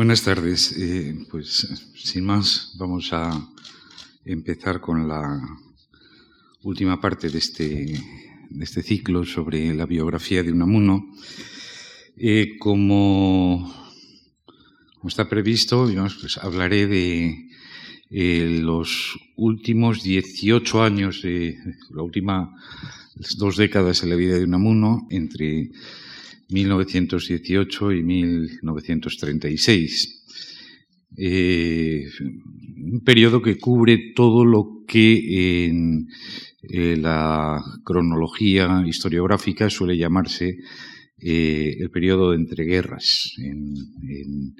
Buenas tardes. Eh, pues sin más, vamos a empezar con la última parte de este, de este ciclo sobre la biografía de Unamuno. Eh, como, como, está previsto, digamos, pues hablaré de eh, los últimos 18 años, de la última dos décadas en la vida de Unamuno, entre 1918 y 1936. Eh, un periodo que cubre todo lo que en eh, la cronología historiográfica suele llamarse eh, el periodo de entreguerras en, en,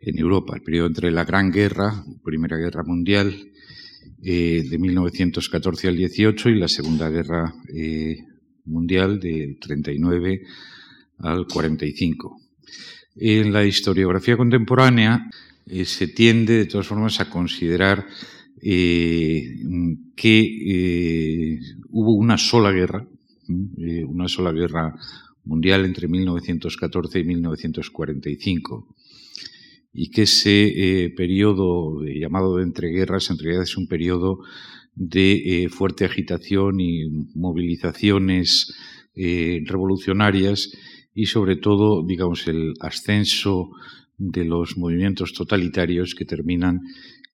en, Europa, el periodo entre la Gran Guerra, Primera Guerra Mundial, de 1914 al 18 y la Segunda Guerra Mundial del 39 al 45. En la historiografía contemporánea eh, se tiende, de todas formas, a considerar eh, que eh, hubo una sola guerra, una sola guerra mundial entre 1914 y 1945 y que ese eh, periodo llamado de entreguerras en realidad es un periodo de fuerte agitación y movilizaciones revolucionarias y sobre todo, digamos, el ascenso de los movimientos totalitarios que terminan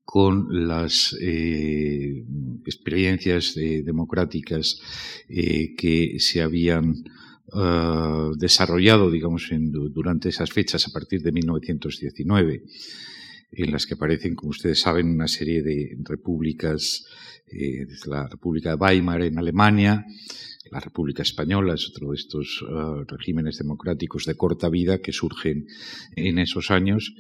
con las eh, experiencias eh, democráticas eh, que se habían uh, desarrollado, digamos, durante esas fechas a partir de 1919, en las que aparecen, como ustedes saben, una serie de repúblicas, la República de Weimar en Alemania, la República Española es otro de estos uh, regímenes democráticos de corta vida que surgen en esos años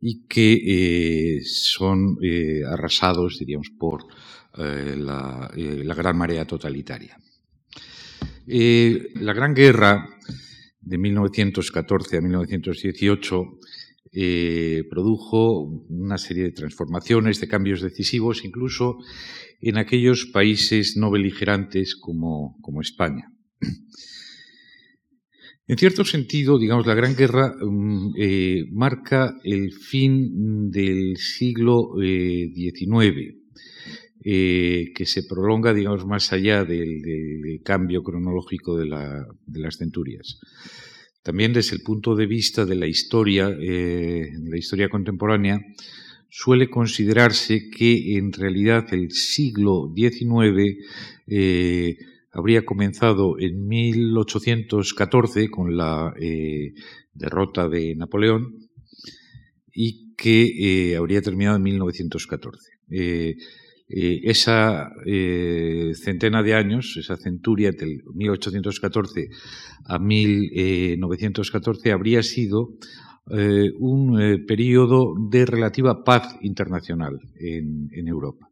y que eh, son eh, arrasados, diríamos, por eh, la, eh, gran marea totalitaria. Eh, la Gran Guerra de 1914 a 1918 eh, produjo una serie de transformaciones, de cambios decisivos, incluso en aquellos países no beligerantes como, España. En cierto sentido, digamos, la Gran Guerra um, eh, marca el fin del siglo XIX, eh, que se prolonga, digamos, más allá del, cambio cronológico de, las centurias. También desde el punto de vista de la historia, eh, la historia contemporánea, suele considerarse que en realidad el siglo XIX eh, habría comenzado en 1814 con la eh, derrota de Napoleón y que habría terminado en 1914. Eh, eh, esa eh, centena de años, esa centuria del 1814 a 1914, habría sido eh, un eh, periodo de relativa paz internacional en, Europa.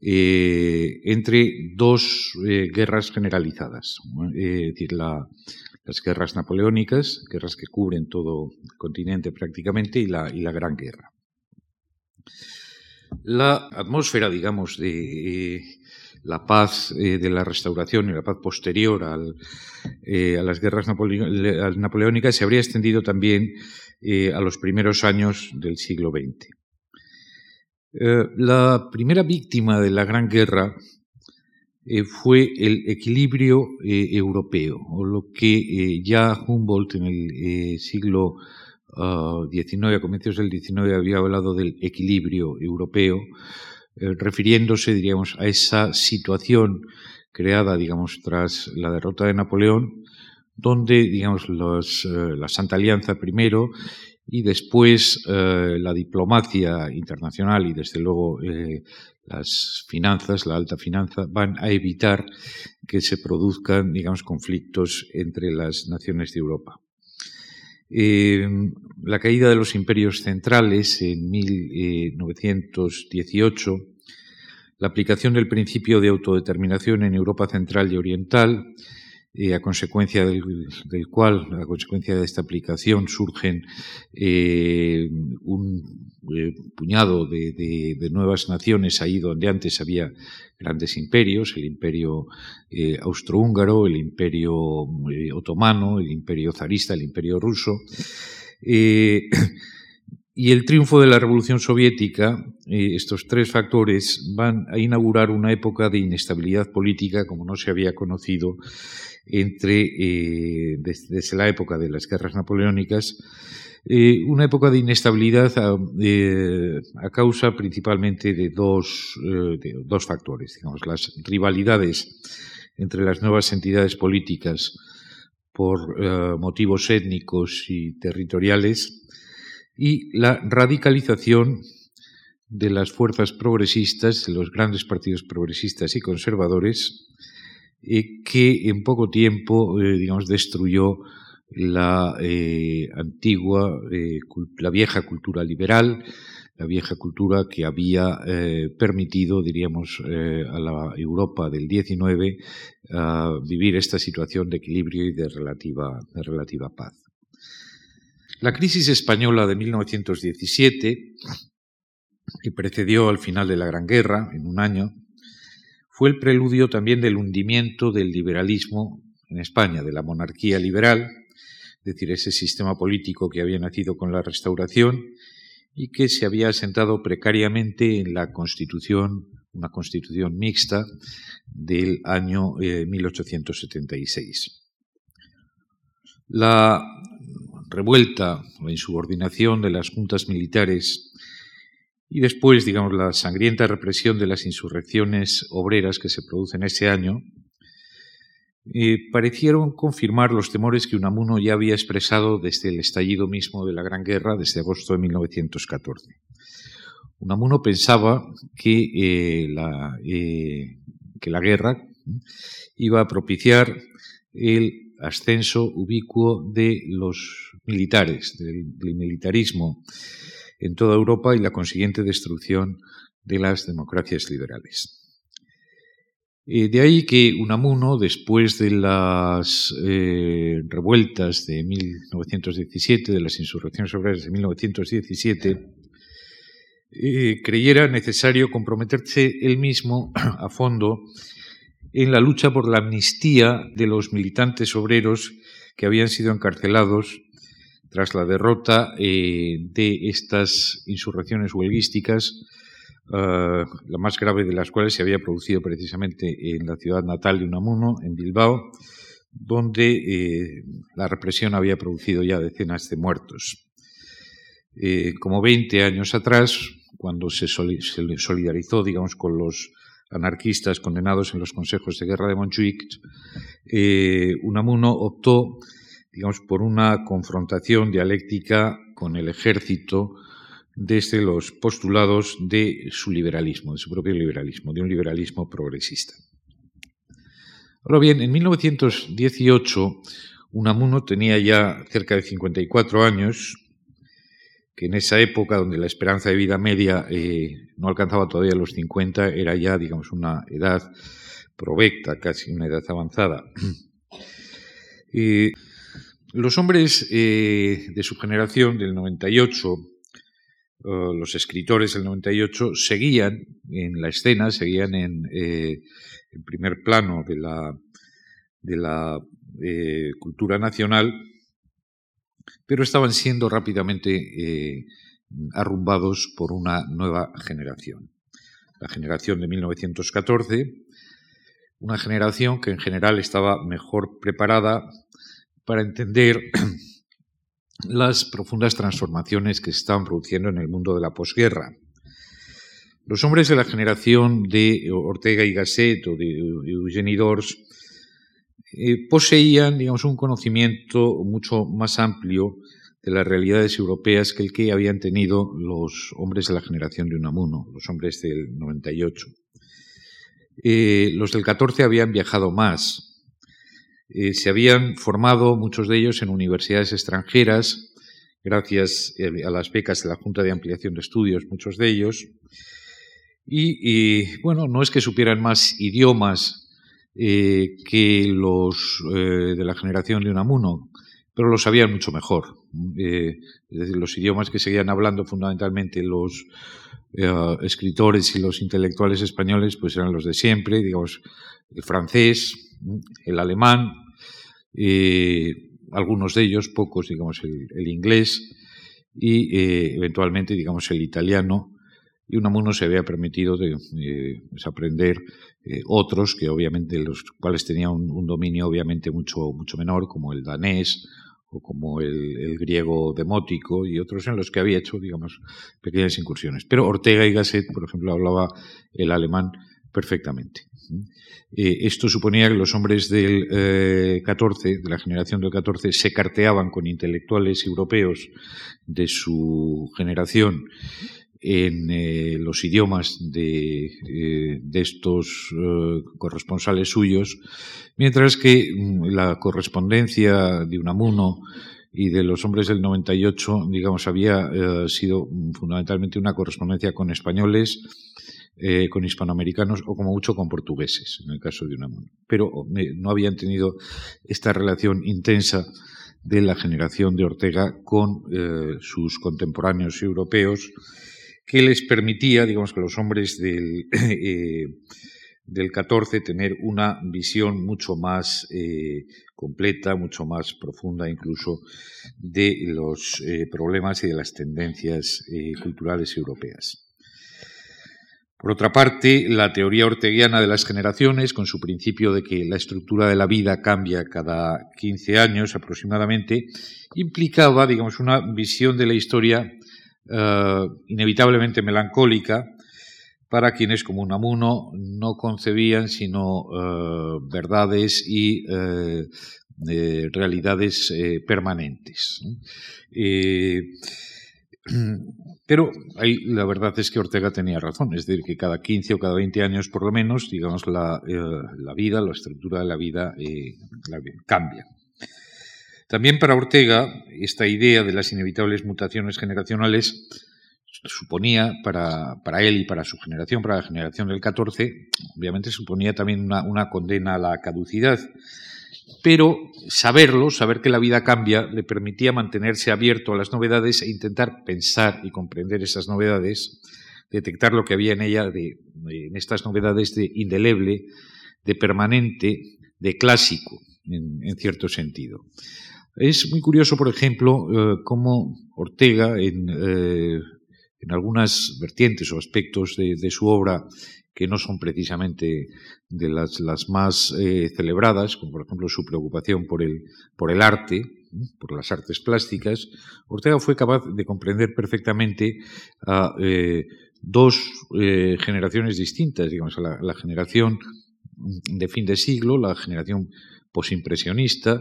Eh, entre dos eh, guerras generalizadas, eh, es decir, la, las guerras napoleónicas, guerras que cubren todo el continente prácticamente, y la Gran Guerra. La atmósfera, digamos, de eh, la paz eh, de la restauración y la paz posterior eh, a las guerras napole napoleónicas se habría extendido también a los primeros años del siglo XX. La primera víctima de la Gran Guerra fue el equilibrio europeo, o lo que ya Humboldt en el siglo uh, 19, a comienzos del 19, había hablado del equilibrio europeo, eh, refiriéndose, diríamos, a esa situación creada, digamos, tras la derrota de Napoleón, donde, digamos, los, eh, la Santa Alianza primero y después eh, la diplomacia internacional y, desde luego, las finanzas, la alta finanza, van a evitar que se produzcan, digamos, conflictos entre las naciones de Europa. Eh, la caída de los imperios centrales en 1918, la aplicación del principio de autodeterminación en Europa central y oriental, eh, a consecuencia del, cual, a consecuencia de esta aplicación, surgen eh, un eh, puñado de, nuevas naciones ahí donde antes había grandes imperios, el imperio eh, austrohúngaro, el imperio eh, otomano, el imperio zarista, el imperio ruso. y el triunfo de la Revolución Soviética, eh, estos tres factores van a inaugurar una época de inestabilidad política como no se había conocido entre eh, desde, la época de las guerras napoleónicas, eh, una época de inestabilidad a, a causa principalmente de dos, de dos factores, digamos, las rivalidades entre las nuevas entidades políticas por motivos étnicos y territoriales y la radicalización de las fuerzas progresistas, de los grandes partidos progresistas y conservadores, eh, que en poco tiempo, eh, digamos, destruyó la eh, antigua, la vieja cultura liberal, la vieja cultura que había permitido, diríamos, a la Europa del XIX vivir esta situación de equilibrio y de relativa, de relativa paz. La crisis española de 1917, que precedió al final de la Gran Guerra, en un año, fue el preludio también del hundimiento del liberalismo en España, de la monarquía liberal, es decir, ese sistema político que había nacido con la restauración y que se había asentado precariamente en la constitución, una constitución mixta del año 1876. Eh, la revuelta, la insubordinación de las juntas militares y después, digamos, la sangrienta represión de las insurrecciones obreras que se producen ese año, eh, parecieron confirmar los temores que Unamuno ya había expresado desde el estallido mismo de la Gran Guerra, desde agosto de 1914. Unamuno pensaba que, eh, eh, que la guerra iba a propiciar el ascenso ubicuo de los militares, del, militarismo en toda Europa y la consiguiente destrucción de las democracias liberales. Eh, de ahí que Unamuno, después de las eh, revueltas de 1917, de las insurrecciones obreras de 1917, eh, creyera necesario comprometerse él mismo a fondo en la lucha por la amnistía de los militantes obreros que habían sido encarcelados tras la derrota de estas insurrecciones huelguísticas, eh, la más grave de las cuales se había producido precisamente en la ciudad natal de Unamuno, en Bilbao, donde eh, la represión había producido ya decenas de muertos. como 20 años atrás, cuando se solidarizó, digamos, con los anarquistas condenados en los consejos de guerra de Montjuic, eh, Unamuno optó, digamos, por una confrontación dialéctica con el ejército desde los postulados de su liberalismo, de su propio liberalismo, de un liberalismo progresista. Ahora bien, en 1918 Unamuno tenía ya cerca de 54 años que en esa época donde la esperanza de vida media eh, no alcanzaba todavía los 50, era ya, digamos, una edad provecta, casi una edad avanzada. los hombres eh, de su generación, del 98, los escritores del 98, seguían en la escena, seguían en, eh, primer plano de la, de la cultura nacional, pero estaban siendo rápidamente eh, arrumbados por una nueva generación. La generación de 1914, una generación que en general estaba mejor preparada para entender las profundas transformaciones que se estaban produciendo en el mundo de la posguerra. Los hombres de la generación de Ortega y Gasset o de Eugenie Dors eh, poseían, digamos, un conocimiento mucho más amplio de las realidades europeas que el que habían tenido los hombres de la generación de Unamuno, los hombres del 98. Eh, los del 14 habían viajado más. Eh, se habían formado muchos de ellos en universidades extranjeras, gracias a las becas de la Junta de Ampliación de Estudios, muchos de ellos. y bueno, no es que supieran más idiomas eh, que los eh, de la generación de Unamuno, pero lo sabían mucho mejor. Eh, es decir, los idiomas que seguían hablando fundamentalmente los escritores y los intelectuales españoles, pues eran los de siempre, digamos, el francés, el alemán, algunos de ellos, pocos, digamos, el, inglés, y eh, eventualmente, digamos, el italiano, y Unamuno se había permitido de, eh, aprender eh, otros que obviamente los cuales tenía un, dominio obviamente mucho mucho menor como el danés o como el, griego demótico y otros en los que había hecho digamos pequeñas incursiones. Pero Ortega y Gasset por ejemplo hablaba el alemán perfectamente eh, esto suponía que los hombres del 14 de la generación del 14 se carteaban con intelectuales europeos de su generación en eh, los idiomas de, eh, de estos eh, corresponsales suyos, mientras que mm, la correspondencia de Unamuno y de los hombres del 98, digamos, había sido mm, fundamentalmente una correspondencia con españoles, con hispanoamericanos o como mucho con portugueses, en el caso de Unamuno. Pero no habían tenido esta relación intensa de la generación de Ortega con sus contemporáneos europeos, que les permitía, digamos que los hombres del, eh, del 14 tener una visión mucho más eh, completa, mucho más profunda incluso de los eh, problemas y de las tendencias culturales europeas. Por otra parte, la teoría orteguiana de las generaciones, con su principio de que la estructura de la vida cambia cada 15 años aproximadamente, implicaba, digamos, una visión de la historia eh, inevitablemente melancólica para quienes como Unamuno no concebían sino eh, verdades y eh, realidades permanentes. pero ahí la verdad es que Ortega tenía razón, es decir, que cada 15 o cada 20 años por lo menos, digamos, la, la vida, la estructura de la vida cambia. También para Ortega, esta idea de las inevitables mutaciones generacionales suponía para, él y para su generación, para la generación del 14, obviamente suponía también una, condena a la caducidad. Pero saberlo, saber que la vida cambia, le permitía mantenerse abierto a las novedades e intentar pensar y comprender esas novedades, detectar lo que había en ella, de, en estas novedades de indeleble, de permanente, de clásico, en cierto sentido. Es muy curioso, por ejemplo, eh, cómo Ortega, eh, en, algunas vertientes o aspectos de, su obra que no son precisamente de las, más eh, celebradas, como por ejemplo su preocupación por el, por el arte, por las artes plásticas, Ortega fue capaz de comprender perfectamente a dos generaciones distintas, digamos, a la, generación de fin de siglo, la generación posimpresionista,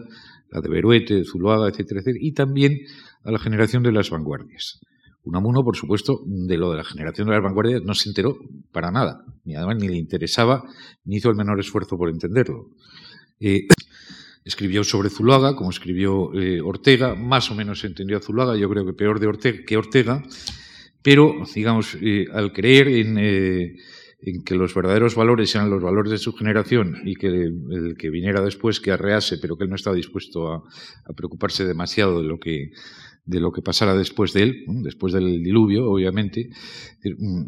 la de Beruete, de Zuloaga, etcétera, etcétera, y también a la generación de las vanguardias. Unamuno, por supuesto, de lo de la generación de las vanguardias no se enteró para nada, ni además ni le interesaba, ni hizo el menor esfuerzo por entenderlo. Eh, escribió sobre Zuloaga, como escribió eh, Ortega, más o menos entendió a Zuloaga, yo creo que peor de Ortega que Ortega, pero, digamos, eh, al creer en en que los verdaderos valores eran los valores de su generación y que el, que viniera después que arrease, pero que él no estaba dispuesto a, preocuparse demasiado de lo que de lo que pasara después de él, después del diluvio, obviamente,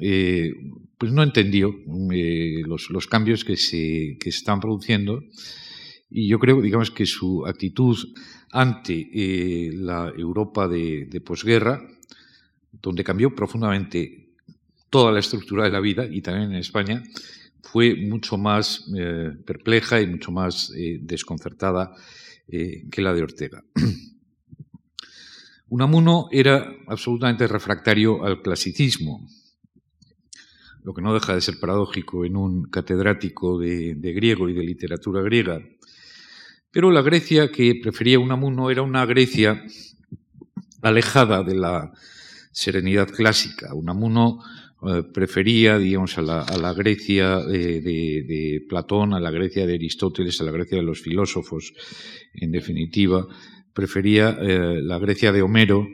eh, pues no entendió eh, los, cambios que se, que están produciendo. Y yo creo, digamos, que su actitud ante eh, la Europa de, de posguerra, donde cambió profundamente toda la estructura de la vida, y también en España, fue mucho más eh, perpleja y mucho más eh, desconcertada eh, que la de Ortega. Unamuno era absolutamente refractario al clasicismo, lo que no deja de ser paradójico en un catedrático de, de griego y de literatura griega. Pero la Grecia que prefería Unamuno era una Grecia alejada de la serenidad clásica. Unamuno eh, prefería, digamos, a la, Grecia de, Platón, a la Grecia de Aristóteles, a la Grecia de los filósofos, en definitiva, prefería eh, la Grecia de Homero,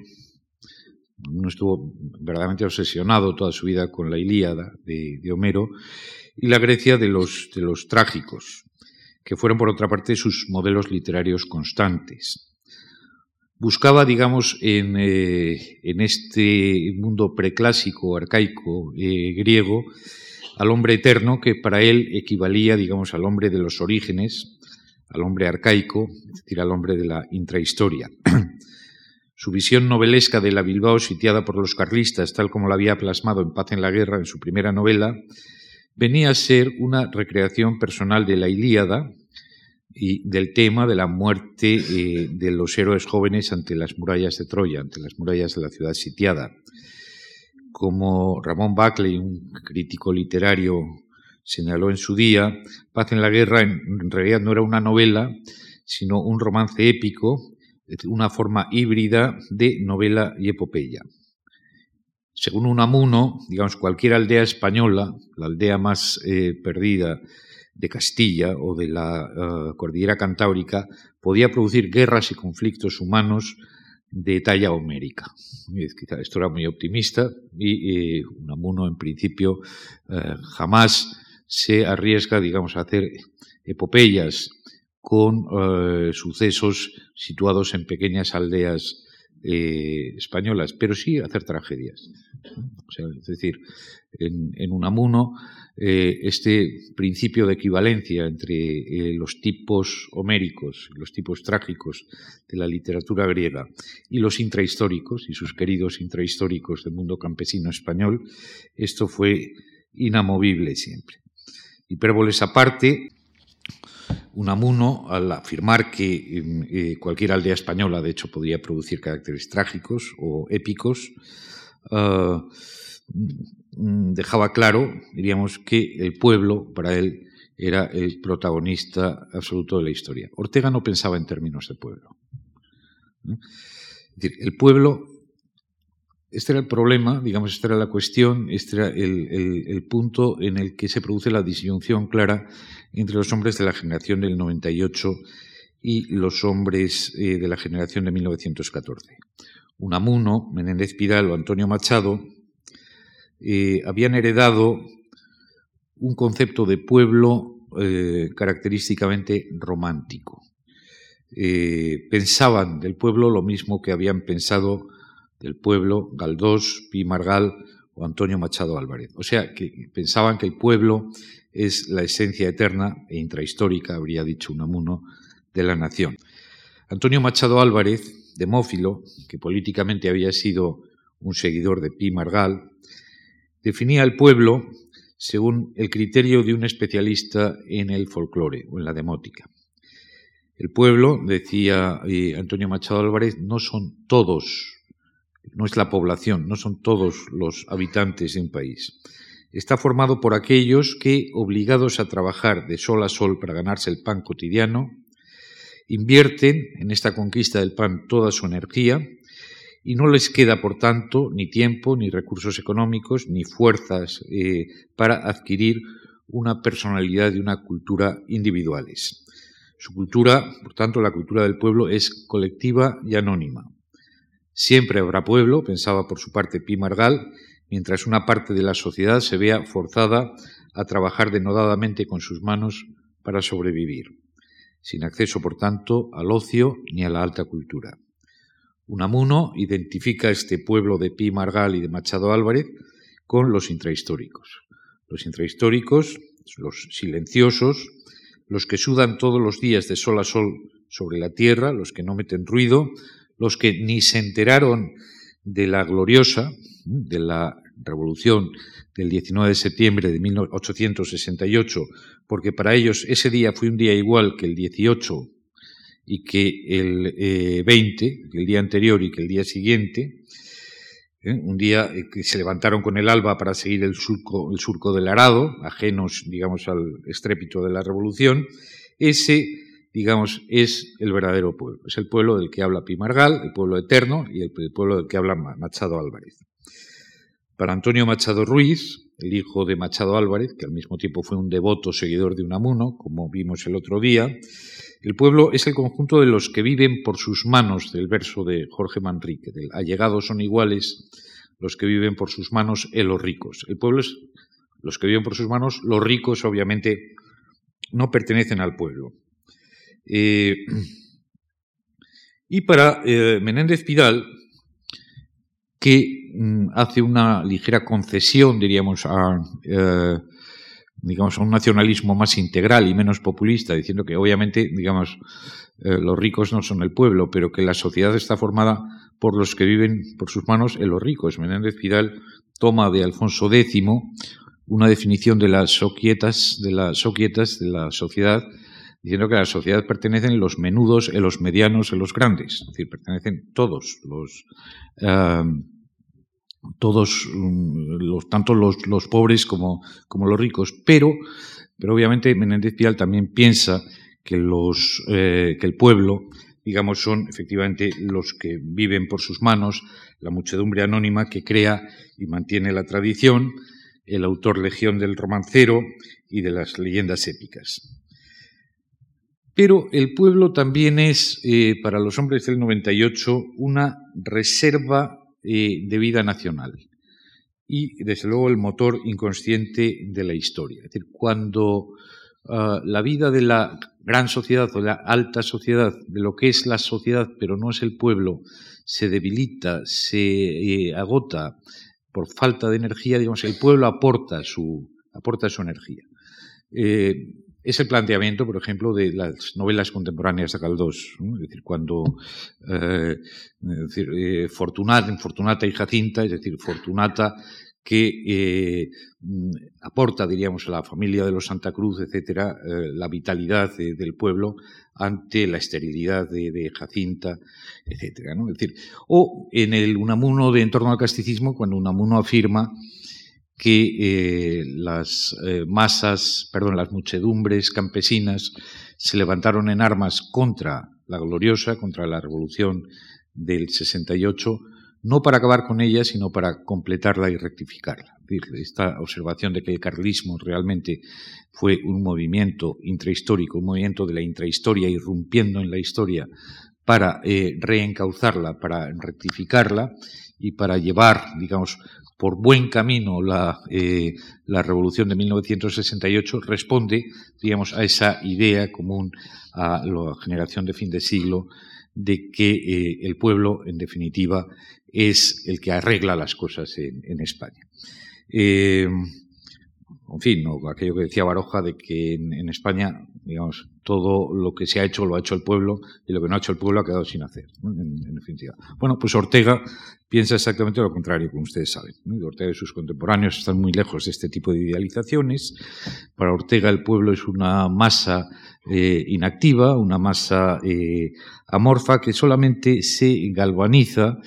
no estuvo verdaderamente obsesionado toda su vida con la Ilíada de, Homero, y la Grecia de los trágicos, que fueron por otra parte sus modelos literarios constantes buscaba, digamos, en, eh, en este mundo preclásico, arcaico, eh, griego, al hombre eterno, que para él equivalía, digamos, al hombre de los orígenes, al hombre arcaico, es decir, al hombre de la intrahistoria. Su visión novelesca de la Bilbao sitiada por los carlistas, tal como la había plasmado en Paz en la Guerra en su primera novela, venía a ser una recreación personal de la Ilíada y del tema de la muerte eh, de los héroes jóvenes ante las murallas de Troya, ante las murallas de la ciudad sitiada. Como Ramón Buckley, un crítico literario, señaló en su día, Paz en la Guerra en realidad no era una novela, sino un romance épico una forma híbrida de novela y epopeya. Según Unamuno, digamos, cualquier aldea española, la aldea más eh, perdida de Castilla o de la eh, cordillera cantábrica, podía producir guerras y conflictos humanos de talla homérica. Esto era muy optimista y Unamuno, en principio, eh, jamás se arriesga, digamos, a hacer epopeyas con eh, sucesos situados en pequeñas aldeas eh, españolas, pero sí hacer tragedias. es decir, en, Unamuno, eh, este principio de equivalencia entre los tipos homéricos, los tipos trágicos de la literatura griega y los intrahistóricos y sus queridos intrahistóricos del mundo campesino español, esto fue inamovible siempre. Hipérboles aparte, Unamuno, al afirmar que eh, cualquier aldea española, de hecho, podría producir caracteres trágicos o épicos, ah, dejaba claro, diríamos, que el pueblo, para él, era el protagonista absoluto de la historia. Ortega no pensaba en términos de pueblo. El pueblo este era el problema, digamos, esta era la cuestión, este era el, punto en el que se produce la disyunción clara entre los hombres de la generación del 98 y los hombres eh, de la generación de 1914. Unamuno, Menéndez Pidal o Antonio Machado eh, habían heredado un concepto de pueblo eh, característicamente romántico. pensaban del pueblo lo mismo que habían pensado del pueblo, Galdós, Pi Margal o Antonio Machado Álvarez. O sea, que pensaban que el pueblo es la esencia eterna e intrahistórica, habría dicho Unamuno, de la nación. Antonio Machado Álvarez, demófilo, que políticamente había sido un seguidor de Pi Margal, definía al pueblo según el criterio de un especialista en el folclore o en la demótica. El pueblo, decía eh, Antonio Machado Álvarez, no son todos no es la población, no son todos los habitantes de un país. Está formado por aquellos que, obligados a trabajar de sol a sol para ganarse el pan cotidiano, invierten en esta conquista del pan toda su energía y no les queda, por tanto, ni tiempo, ni recursos económicos, ni fuerzas eh, para adquirir una personalidad y una cultura individuales. Su cultura, por tanto, la cultura del pueblo, es colectiva y anónima. Siempre habrá pueblo, pensaba por su parte Pi Margal, mientras una parte de la sociedad se vea forzada a trabajar denodadamente con sus manos para sobrevivir, sin acceso, por tanto, al ocio ni a la alta cultura. Unamuno identifica este pueblo de Pi Margal y de Machado Álvarez con los intrahistóricos. Los intrahistóricos, los silenciosos, los que sudan todos los días de sol a sol sobre la tierra, los que no meten ruido, los que ni se enteraron de la gloriosa, de la revolución del 19 de septiembre de 1868, porque para ellos ese día fue un día igual que el 18 y que el 20, eh, el día anterior y que el día siguiente, ¿eh? un día que se levantaron con el alba para seguir el surco, el surco del arado, ajenos, digamos, al estrépito de la revolución, ese digamos, es el verdadero pueblo. Es el pueblo del que habla Pimargal, el pueblo eterno, y el, pueblo del que habla Machado Álvarez. Para Antonio Machado Ruiz, el hijo de Machado Álvarez, que al mismo tiempo fue un devoto seguidor de Unamuno, como vimos el otro día, el pueblo es el conjunto de los que viven por sus manos, del verso de Jorge Manrique, del allegados son iguales los que viven por sus manos en los ricos. El pueblo es los que viven por sus manos, los ricos obviamente no pertenecen al pueblo. Eh, y para eh, Menéndez Pidal, que mm, hace una ligera concesión, diríamos, a, eh, digamos, a un nacionalismo más integral y menos populista, diciendo que obviamente, digamos, eh, los ricos no son el pueblo, pero que la sociedad está formada por los que viven por sus manos en los ricos. Menéndez Pidal toma de Alfonso X una definición de las soquietas, de las soquietas de la sociedad, diciendo que a la sociedad pertenecen los menudos, en los medianos, en los grandes. Es decir, pertenecen todos los. Eh, todos, mm, los, tanto los, los pobres como, como, los ricos, pero, pero obviamente Menéndez Pidal también piensa que, los, eh, que el pueblo, digamos, son efectivamente los que viven por sus manos, la muchedumbre anónima que crea y mantiene la tradición, el autor legión del romancero y de las leyendas épicas. Pero el pueblo también es, eh, para los hombres del 98, una reserva eh, de vida nacional y, desde luego, el motor inconsciente de la historia. Es decir, cuando ah, la vida de la gran sociedad o la alta sociedad, de lo que es la sociedad pero no es el pueblo, se debilita, se eh, agota por falta de energía, digamos, el pueblo aporta su, aporta su energía. Eh, es el planteamiento, por ejemplo, de las novelas contemporáneas de Caldós. Es decir, cuando eh, eh, Fortunata, y Jacinta, es decir, Fortunata que eh, aporta, diríamos, a la familia de los Santa Cruz, etcétera, la vitalidad del pueblo ante la esterilidad de, Jacinta, etcétera. Es decir, o en el Unamuno de En torno al casticismo, cuando Unamuno afirma que eh, las eh, masas, perdón, las muchedumbres campesinas se levantaron en armas contra la gloriosa, contra la revolución del 68, no para acabar con ella, sino para completarla y rectificarla. Esta observación de que el carlismo realmente fue un movimiento intrahistórico, un movimiento de la intrahistoria irrumpiendo en la historia para eh, reencauzarla, para rectificarla y para llevar, digamos, por buen camino la, eh, la, revolución de 1968 responde, digamos, a esa idea común a la generación de fin de siglo de que eh, el pueblo, en definitiva, es el que arregla las cosas en, España. Eh, en fin, aquello que decía Baroja de que en, España, digamos, todo lo que se ha hecho lo ha hecho el pueblo y lo que no ha hecho el pueblo ha quedado sin hacer, en, definitiva. Bueno, pues Ortega piensa exactamente lo contrario, como ustedes saben. Ortega y sus contemporáneos están muy lejos de este tipo de idealizaciones. Para Ortega el pueblo es una masa eh, inactiva, una masa eh, amorfa que solamente se galvaniza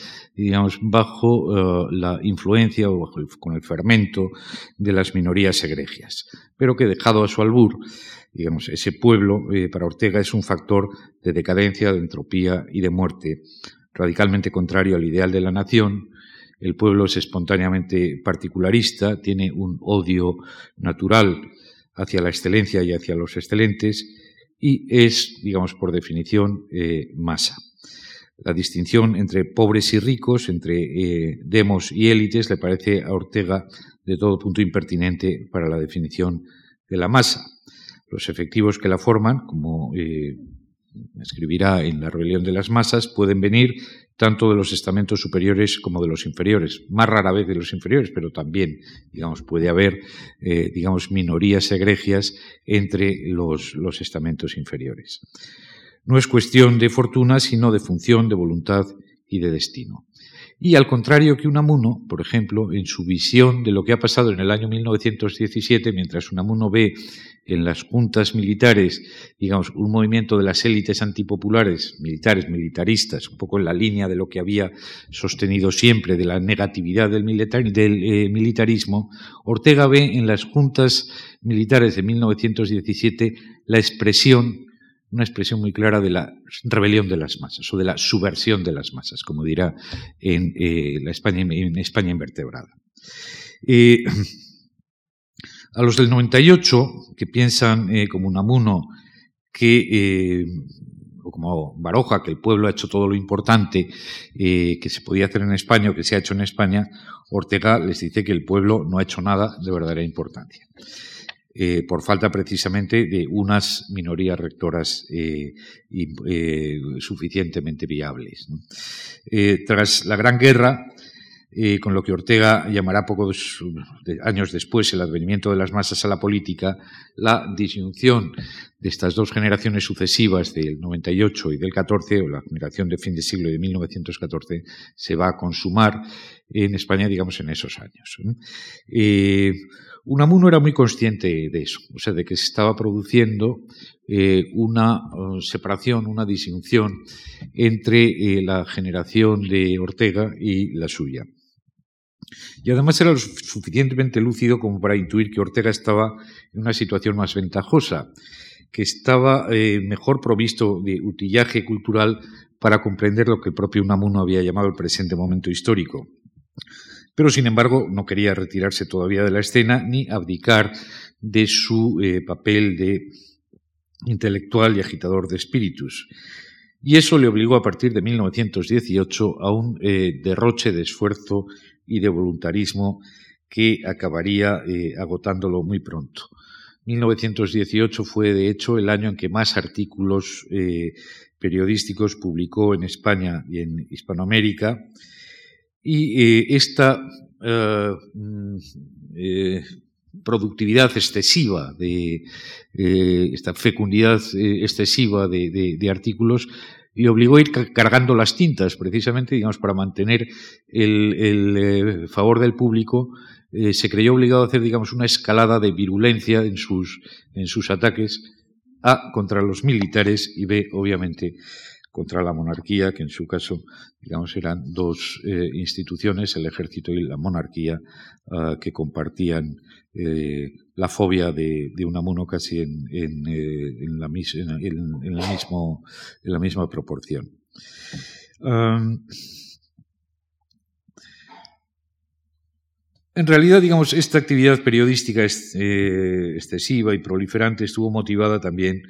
digamos, bajo eh, la influencia o bajo con el fermento de las minorías egregias, pero que dejado a su albur, digamos, ese pueblo para Ortega es un factor de decadencia, de entropía y de muerte, radicalmente contrario al ideal de la nación. El pueblo es espontáneamente particularista, tiene un odio natural hacia la excelencia y hacia los excelentes, y es, digamos, por definición, eh, masa. La distinción entre pobres y ricos, entre eh, demos y élites, le parece a Ortega de todo punto impertinente para la definición de la masa. Los efectivos que la forman, como eh, escribirá en La rebelión de las masas, pueden venir tanto de los estamentos superiores como de los inferiores, más rara vez de los inferiores, pero también, digamos, puede haber, eh, digamos, minorías egregias entre los, los estamentos inferiores. No es cuestión de fortuna, sino de función, de voluntad y de destino. Y al contrario que Unamuno, por ejemplo, en su visión de lo que ha pasado en el año 1917, mientras Unamuno ve en las juntas militares, digamos, un movimiento de las élites antipopulares, militares, militaristas, un poco en la línea de lo que había sostenido siempre de la negatividad del, eh, militarismo, Ortega ve en las juntas militares de 1917 la expresión una expresión muy clara de la rebelión de las masas o de la subversión de las masas, como dirá en, eh, la España, en España invertebrada. Eh, a los del 98, que piensan eh, como Unamuno, que, o como Baroja, que el pueblo ha hecho todo lo importante que se podía hacer en España o que se ha hecho en España, Ortega les dice que el pueblo no ha hecho nada de verdadera importancia. Eh, por falta precisamente de unas minorías rectoras eh, eh, suficientemente viables. tras la Gran Guerra, con lo que Ortega llamará pocos años después el advenimiento de las masas a la política, la disyunción de estas dos generaciones sucesivas del 98 y del 14, o la generación de fin de siglo de 1914, se va a consumar en España, digamos, en esos años. Eh, Unamuno era muy consciente de eso, o sea, de que se estaba produciendo eh, una separación, una disyunción entre la generación de Ortega y la suya. Y además era lo suficientemente lúcido como para intuir que Ortega estaba en una situación más ventajosa, que estaba eh, mejor provisto de utillaje cultural para comprender lo que el propio Unamuno había llamado el presente momento histórico. Pero, sin embargo, no quería retirarse todavía de la escena ni abdicar de su eh, papel de intelectual y agitador de espíritus. Y eso le obligó a partir de 1918 a un eh, derroche de esfuerzo y de voluntarismo que acabaría eh, agotándolo muy pronto. 1918 fue, de hecho, el año en que más artículos periodísticos publicó en España y en Hispanoamérica. Y eh, esta mm, productividad excesiva, de esta fecundidad excesiva de artículos, le obligó a ir cargando las tintas, precisamente, digamos, para mantener el, eh, favor del público. Eh, se creyó obligado a hacer, digamos, una escalada de virulencia en sus, en sus ataques A contra los militares y B, obviamente, contra la monarquía, que en su caso, digamos, eran dos eh, instituciones, el ejército y la monarquía, ah, que compartían eh, la fobia de, de Unamuno casi en, en, eh, en la, en, mismo, en la misma proporción. En realidad, digamos, esta actividad periodística excesiva y proliferante estuvo motivada también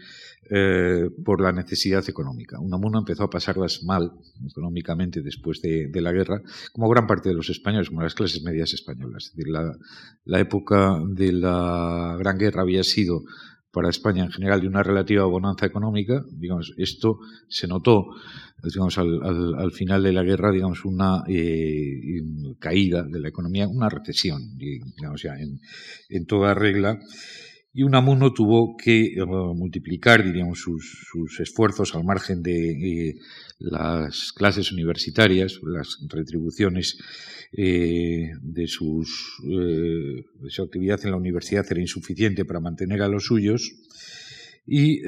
eh, por la necesidad económica. Unamuno empezó a pasarlas mal económicamente después de, la guerra, como gran parte de los españoles, como las clases medias españolas. Es decir, la, época de la Gran Guerra había sido para España en general de una relativa bonanza económica. Digamos, esto se notó digamos, al, final de la guerra, digamos, una eh, caída de la economía, una recesión, digamos, ya en, en toda regla y Unamuno tuvo que eh, multiplicar, diríamos, sus, esfuerzos al margen de eh, las clases universitarias, las retribuciones eh, de, sus, de su actividad en la universidad era insuficiente para mantener a los suyos. Y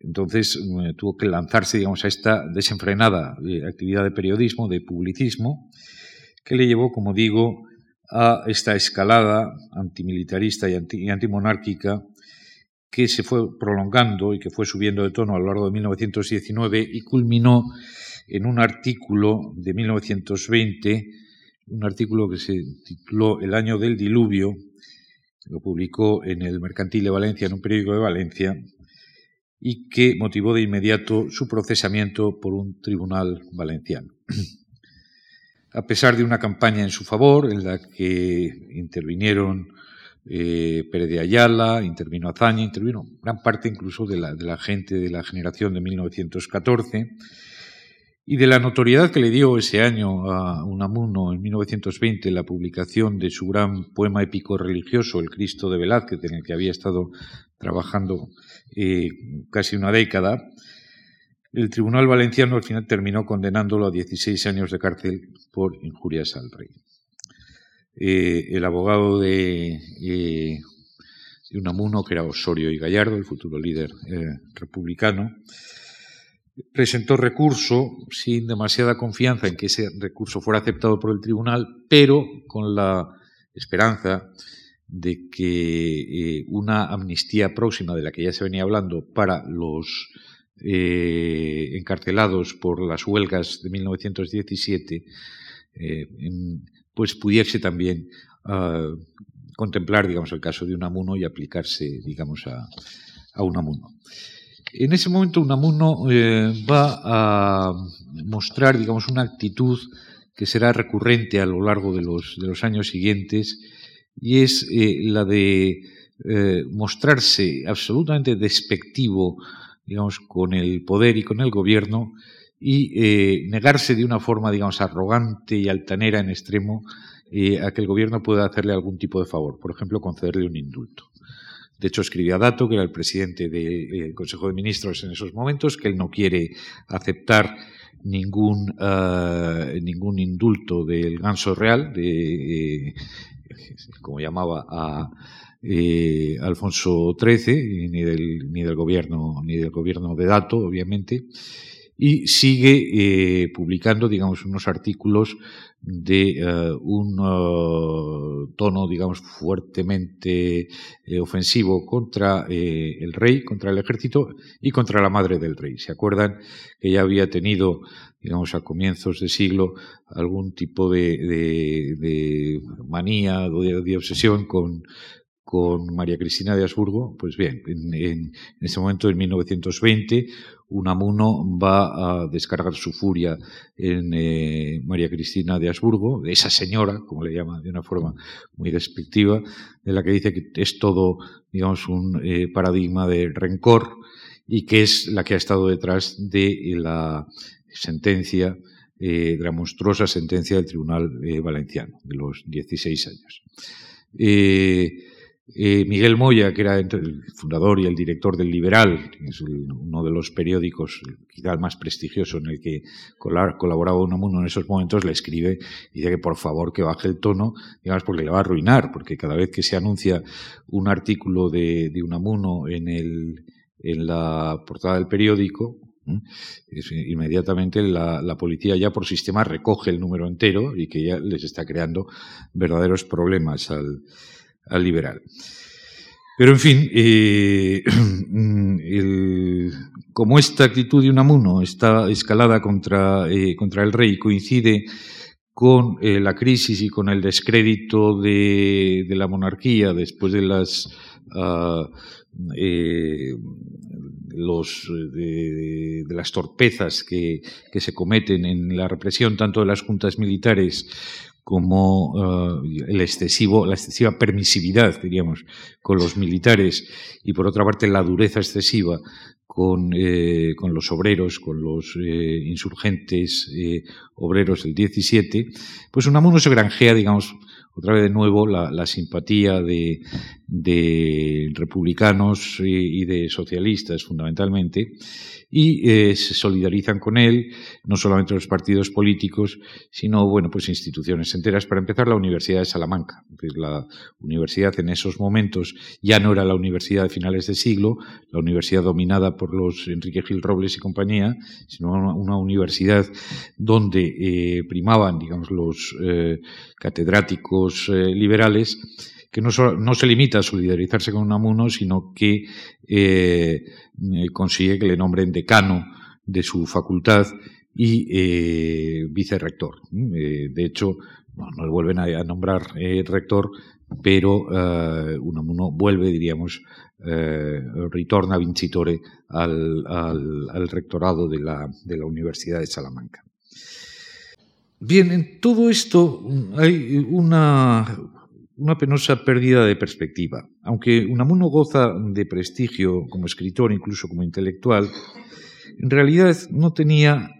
entonces tuvo que lanzarse, digamos, a esta desenfrenada actividad de periodismo, de publicismo, que le llevó, como digo, a esta escalada antimilitarista y, antimonárquica que se fue prolongando y que fue subiendo de tono a lo largo de 1919 y culminó en un artículo de 1920, un artículo que se tituló El año del diluvio, lo publicó en el Mercantil de Valencia, en un periódico de Valencia, y que motivó de inmediato su procesamiento por un tribunal valenciano. A pesar de una campaña en su favor, en la que intervinieron eh, Pérez de Ayala, intervino Azaña, intervino gran parte incluso de la, de la gente de la generación de 1914, y de la notoriedad que le dio ese año a Unamuno en 1920 la publicación de su gran poema épico religioso, El Cristo de Velázquez, en el que había estado trabajando eh, casi una década, el Tribunal Valenciano al final terminó condenándolo a 16 años de cárcel por injurias al rey. Eh, el abogado eh, de, Unamuno, que era Osorio y Gallardo, el futuro líder eh, republicano, presentó recurso sin demasiada confianza en que ese recurso fuera aceptado por el tribunal, pero con la esperanza de que una amnistía próxima de la que ya se venía hablando para los eh, encarcelados por las huelgas de 1917, eh, pues pudiese también ah, contemplar, digamos, el caso de Unamuno y aplicarse, digamos, a, Unamuno. En ese momento Unamuno eh, va a mostrar, digamos, una actitud que será recurrente a lo largo de los, de los años siguientes y es la de mostrarse absolutamente despectivo digamos, con el poder y con el gobierno y negarse de una forma, digamos, arrogante y altanera en extremo a que el gobierno pueda hacerle algún tipo de favor, por ejemplo, concederle un indulto. De hecho, escribió a Dato, que era el presidente del Consejo de Ministros en esos momentos, que él no quiere aceptar ningún, uh, ningún indulto del ganso real, de, eh, como llamaba a eh, Alfonso XIII, ni del, ni del gobierno, ni del gobierno de Dato, obviamente, y sigue eh, publicando, digamos, unos artículos de eh, un tono, digamos, fuertemente ofensivo contra el rey, contra el ejército y contra la madre del rey. ¿Se acuerdan que ya había tenido, digamos, a comienzos de siglo algún tipo de, de, de manía, de, de obsesión con con María Cristina de Habsburgo, pues bien, en, en, ese momento, en 1920, Unamuno va a descargar su furia en eh, María Cristina de Habsburgo, esa señora, como le llama de una forma muy despectiva, de la que dice que es todo, digamos, un eh, paradigma de rencor y que es la que ha estado detrás de la sentencia, eh, de la monstruosa sentencia del Tribunal Valenciano, de los 16 años. Eh, eh, Miguel Moya, que era el fundador y el director del Liberal, es uno de los periódicos quizá el más prestigioso en el que colaboraba Unamuno en esos momentos, le escribe y dice que por favor que baje el tono, digamos, porque le va a arruinar, porque cada vez que se anuncia un artículo de, Unamuno en, el, en la portada del periódico, inmediatamente la, policía ya por sistema recoge el número entero y que ya les está creando verdaderos problemas al, al liberal. Pero en fin, eh, como esta actitud de Unamuno está escalada contra, eh, contra el rey, coincide con eh, la crisis y con el descrédito de, de la monarquía después de las uh, los, de, de, las torpezas que, que se cometen en la represión tanto de las juntas militares como uh, el excesivo, la excesiva permisividad, diríamos, con los militares y por otra parte la dureza excesiva con, eh, con los obreros, con los eh, insurgentes eh, obreros del 17, pues Unamuno se granjea, digamos, otra vez de nuevo la, simpatía de, republicanos y, de socialistas fundamentalmente, y eh, se solidarizan con él, no solamente los partidos políticos, sino, bueno, pues instituciones enteras. Para empezar, la Universidad de Salamanca. La universidad en esos momentos ya no era la universidad de finales de siglo, la universidad dominada por los Enrique Gil Robles y compañía, sino una, una universidad donde eh, primaban, digamos, los eh, catedráticos eh, liberales, que no, no, se limita a solidarizarse con Unamuno, sino que eh, consigue que le nombren decano de su facultad y eh, vicerrector. Eh, de hecho, no, le vuelven a, nombrar eh, rector, pero eh, Unamuno vuelve, diríamos, eh, ritorna vincitore al, al, al rectorado de la, de la Universidad de Salamanca. Bien, en todo esto hay una, penosa pérdida de perspectiva. Aunque Unamuno goza de prestigio como escritor, incluso como intelectual, en realidad no tenía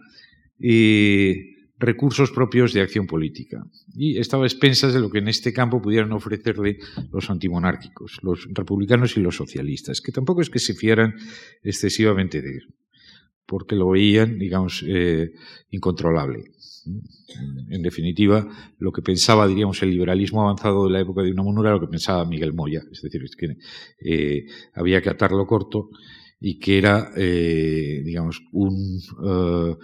eh, recursos propios de acción política y estaba a expensas de lo que en este campo pudieran ofrecerle los antimonárquicos, los republicanos y los socialistas, que tampoco es que se fiaran excesivamente de él, porque lo veían, digamos, eh, incontrolable. En definitiva, lo que pensaba, diríamos, el liberalismo avanzado de la época de Unamuno era lo que pensaba Miguel Moya, es decir, que eh, había que atarlo corto y que era, eh, digamos, un, uh,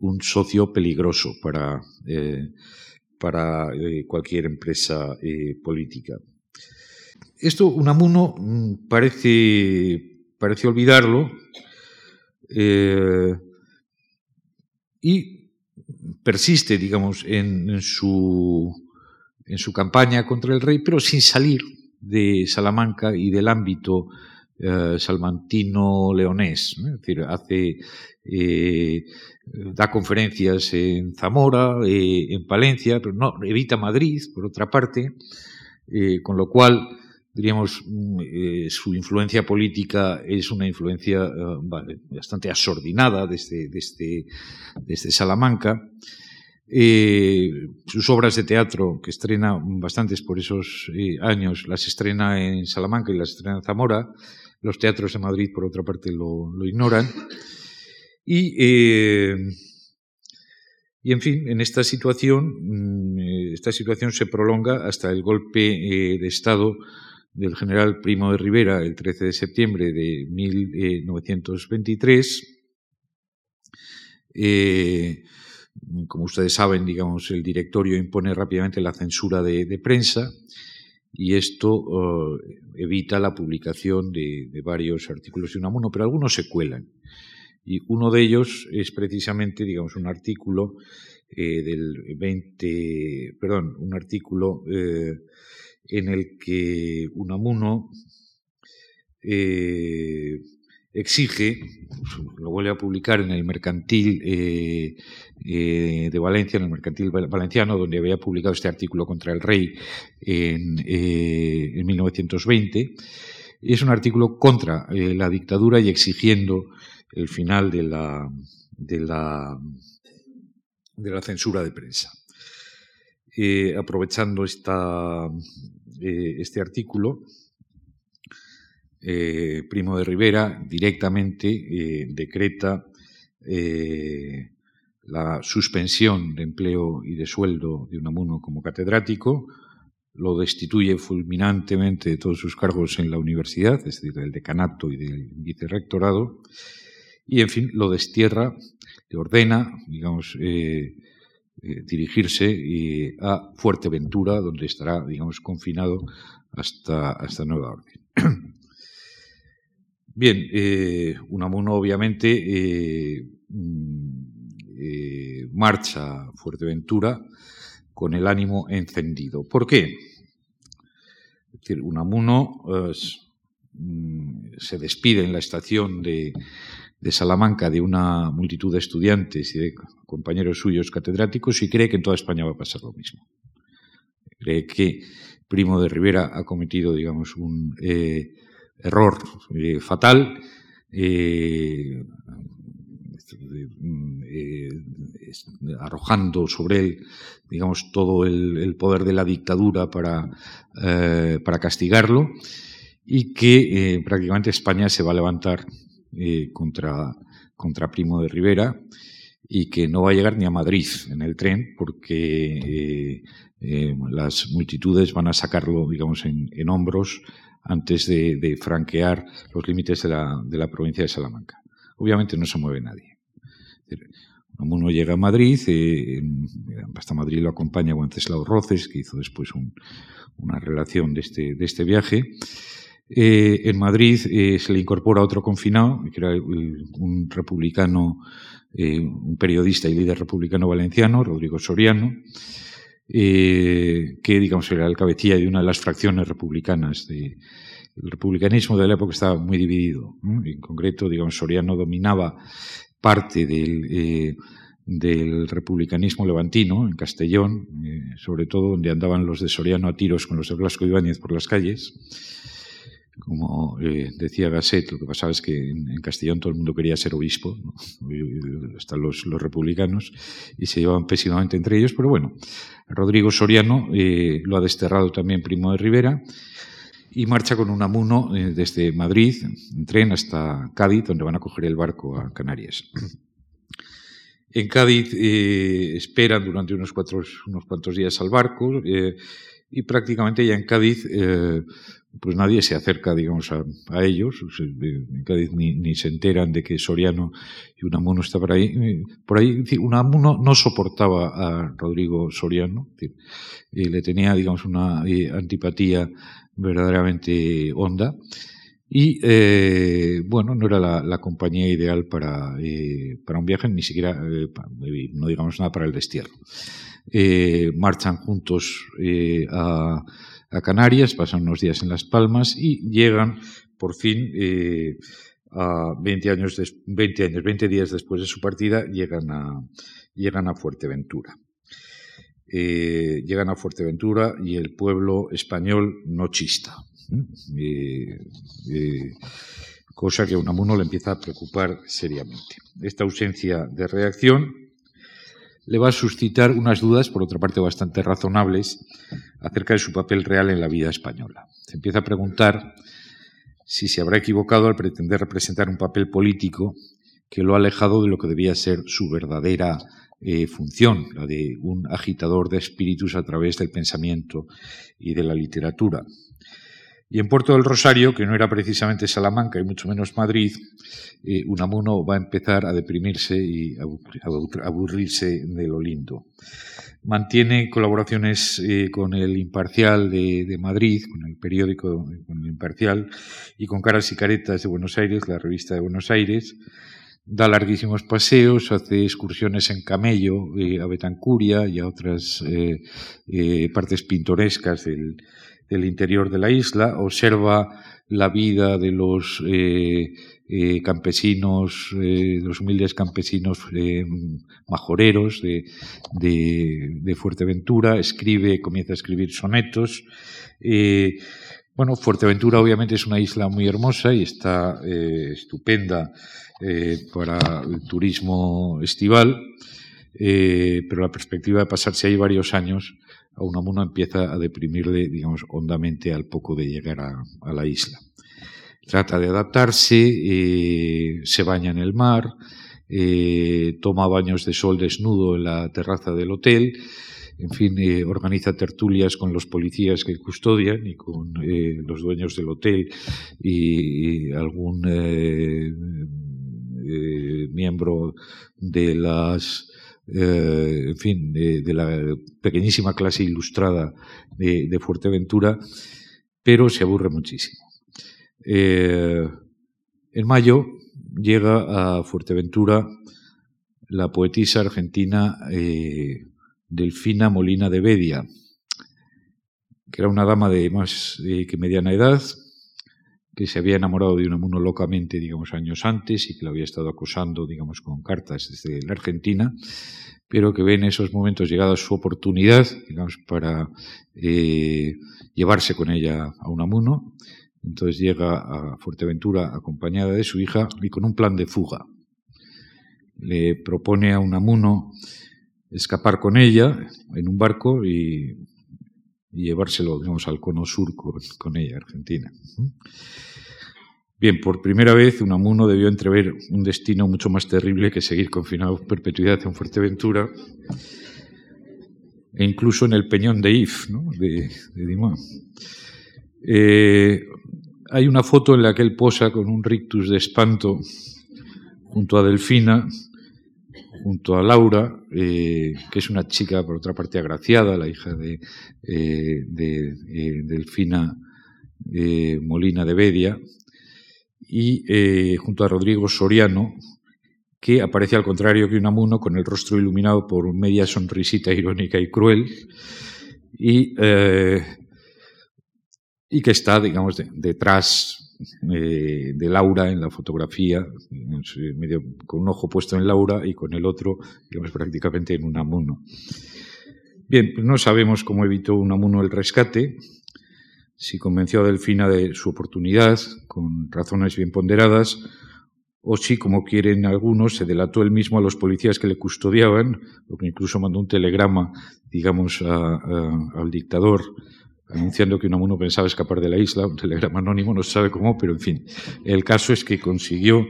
un, socio peligroso para, eh, para eh, cualquier empresa eh, política. Esto Unamuno mm, parece, parece olvidarlo y persiste, digamos, en, en, su, en su campaña contra el rey, pero sin salir de Salamanca y del ámbito eh, salmantino-leonés. hace, eh, da conferencias en Zamora, eh, en Palencia, pero no, evita Madrid, por otra parte, eh, con lo cual diríamos, mm, su influencia política es una influencia bastante asordinada desde, desde, desde Salamanca. sus obras de teatro, que estrena bastantes por esos años, las estrena en Salamanca y las estrena en Zamora. Los teatros de Madrid, por otra parte, lo, lo ignoran. Y y en fin, en esta situación, mm, eh, esta situación se prolonga hasta el golpe eh, de Estado del general Primo de Rivera el 13 de septiembre de 1923. Eh, como ustedes saben, digamos, el directorio impone rápidamente la censura de, prensa y esto evita la publicación de, de, varios artículos de Unamuno, pero algunos se cuelan. Y uno de ellos es precisamente, digamos, un artículo eh, del 20, perdón, un artículo eh, en el que Unamuno eh, exige, lo vuelve a publicar en el Mercantil de Valencia, en el Mercantil Valenciano, donde había publicado este artículo contra el rey en, en 1920. Es un artículo contra la dictadura y exigiendo el final de la, de la, censura de prensa. Eh, aprovechando esta, eh, este artículo, eh, Primo de Rivera directamente decreta la suspensión de empleo y de sueldo de Unamuno como catedrático, lo destituye fulminantemente de todos sus cargos en la universidad, es decir, del decanato y del vicerrectorado, y, en fin, lo destierra, le ordena, digamos, eh, eh, dirigirse eh, a Fuerteventura, donde estará, digamos, confinado hasta, hasta nueva orden. Bien, Unamuno obviamente mm, marcha a Fuerteventura con el ánimo encendido. ¿Por qué? Unamuno mm, se despide en la estación de, de Salamanca de una multitud de estudiantes y de compañeros suyos catedráticos y cree que en toda España va a pasar lo mismo. Cree que Primo de Rivera ha cometido, digamos, un eh, error eh, fatal, eh, arrojando sobre él, digamos, todo el, poder de la dictadura para, para castigarlo y que prácticamente España se va a levantar eh, contra, contra Primo de Rivera y que no va a llegar ni a Madrid en el tren porque eh, eh, las multitudes van a sacarlo, digamos, en, hombros antes de, franquear los límites de la, de la, provincia de Salamanca. Obviamente no se mueve nadie. Uno llega a Madrid, hasta Madrid lo acompaña Wenceslao Roces, que hizo después una relación de este, de este viaje, eh, en Madrid eh, se le incorpora otro confinado, que era un republicano, eh, un periodista y líder republicano valenciano, Rodrigo Soriano, que, digamos, era el cabecilla de una de las fracciones republicanas. el republicanismo de la época estaba muy dividido. En concreto, digamos, Soriano dominaba parte del, del republicanismo levantino, en Castellón, sobre todo donde andaban los de Soriano a tiros con los de Blasco Ibáñez por las calles como eh, decía Gasset, lo que pasaba es que en, Castellón todo el mundo quería ser obispo, hasta los, republicanos, y se llevaban pésimamente entre ellos, pero bueno, Rodrigo Soriano eh, lo ha desterrado también Primo de Rivera y marcha con un amuno eh, desde Madrid, en tren hasta Cádiz, donde van a coger el barco a Canarias. En Cádiz esperan durante unos, cuantos días al barco y prácticamente ya en Cádiz pues nadie se acerca, digamos, a, ellos. En Cádiz ni, se enteran de que Soriano y Unamuno está por ahí. Eh, por ahí, Unamuno no soportaba a Rodrigo Soriano. y le tenía, digamos, una eh, antipatía verdaderamente honda. Y, eh, bueno, no era la, compañía ideal para, para un viaje, ni siquiera, no digamos nada para el destierro. marchan juntos a a Canarias, pasan unos días en Las Palmas y llegan por fin eh, a 20 años, 20 años, 20 días después de su partida, llegan a, llegan a Fuerteventura. Eh, llegan a Fuerteventura y el pueblo español no chista. Eh, cosa que a Unamuno le empieza a preocupar seriamente. Esta ausencia de reacción le va a suscitar unas dudas, por otra parte bastante razonables, acerca de su papel real en la vida española. Se empieza a preguntar si se habrá equivocado al pretender representar un papel político que lo ha alejado de lo que debía ser su verdadera eh, función, la de un agitador de espíritus a través del pensamiento y de la literatura. Y en Puerto del Rosario, que no era precisamente Salamanca y mucho menos Madrid, eh, Unamuno va a empezar a deprimirse y a aburrirse de lo lindo. Mantiene colaboraciones eh, con el Imparcial de, Madrid, con el periódico con el Imparcial, y con Caras y Caretas de Buenos Aires, la revista de Buenos Aires. Da larguísimos paseos, hace excursiones en camello eh, a Betancuria y a otras partes pintorescas del, del interior de la isla, observa la vida de los eh, eh, campesinos, eh, de los humildes campesinos majoreros de, de, Fuerteventura, escribe, comienza a escribir sonetos. bueno, Fuerteventura obviamente es una isla muy hermosa y está estupenda para el turismo estival, pero la perspectiva de pasarse ahí varios años a Unamuno empieza a deprimirle, digamos, hondamente al poco de llegar a, la isla. Trata de adaptarse, eh, se baña en el mar, eh, toma baños de sol desnudo en la terraza del hotel, en fin, eh, organiza tertulias con los policías que custodian y con los dueños del hotel y algún miembro de las eh, en fin, de, la pequeñísima clase ilustrada de, Fuerteventura, pero se aburre muchísimo. Eh, en mayo llega a Fuerteventura la poetisa argentina eh, Delfina Molina de Bedia, que era una dama de más que mediana edad, que se había enamorado de Unamuno locamente, digamos, años antes y que lo había estado acosando, digamos, con cartas desde la Argentina, pero que ve en esos momentos llegada su oportunidad, digamos, para eh, llevarse con ella a Unamuno. Entonces llega a Fuerteventura acompañada de su hija y con un plan de fuga. Le propone a Unamuno escapar con ella en un barco y y llevárselo, digamos, al cono sur con, ella, Argentina. Bien, por primera vez Unamuno debió entrever un destino mucho más terrible que seguir confinado en perpetuidad en Fuerteventura e incluso en el peñón de If, ¿no? de, de eh, hay una foto en la que él posa con un rictus de espanto junto a Delfina, junto a Laura, eh, que es una chica, por otra parte, agraciada, la hija de, eh, eh, Delfina Molina de Bedia, y junto a Rodrigo Soriano, que aparece al contrario que un amuno, con el rostro iluminado por media sonrisita irónica y cruel, y, y que está, digamos, detrás eh, de Laura en la fotografía, con un ojo puesto en Laura y con el otro, digamos, prácticamente en Unamuno. Bien, pues no sabemos cómo evitó Unamuno el rescate, si convenció a Delfina de su oportunidad, con razones bien ponderadas, o si, como quieren algunos, se delató él mismo a los policías que le custodiaban, o que incluso mandó un telegrama, digamos, al dictador anunciando que Unamuno pensaba escapar de la isla, un telegrama anónimo, no se sabe cómo, pero en fin, el caso es que consiguió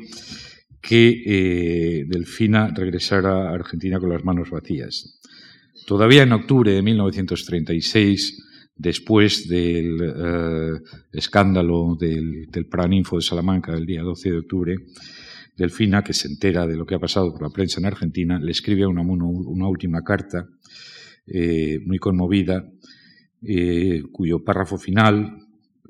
que eh, Delfina regresara a Argentina con las manos vacías. Todavía en octubre de 1936, después del eh, escándalo del, del de Salamanca del día 12 de octubre, Delfina, que se entera de lo que ha pasado por la prensa en Argentina, le escribe a Unamuno una última carta eh, muy conmovida eh, cuyo párrafo final,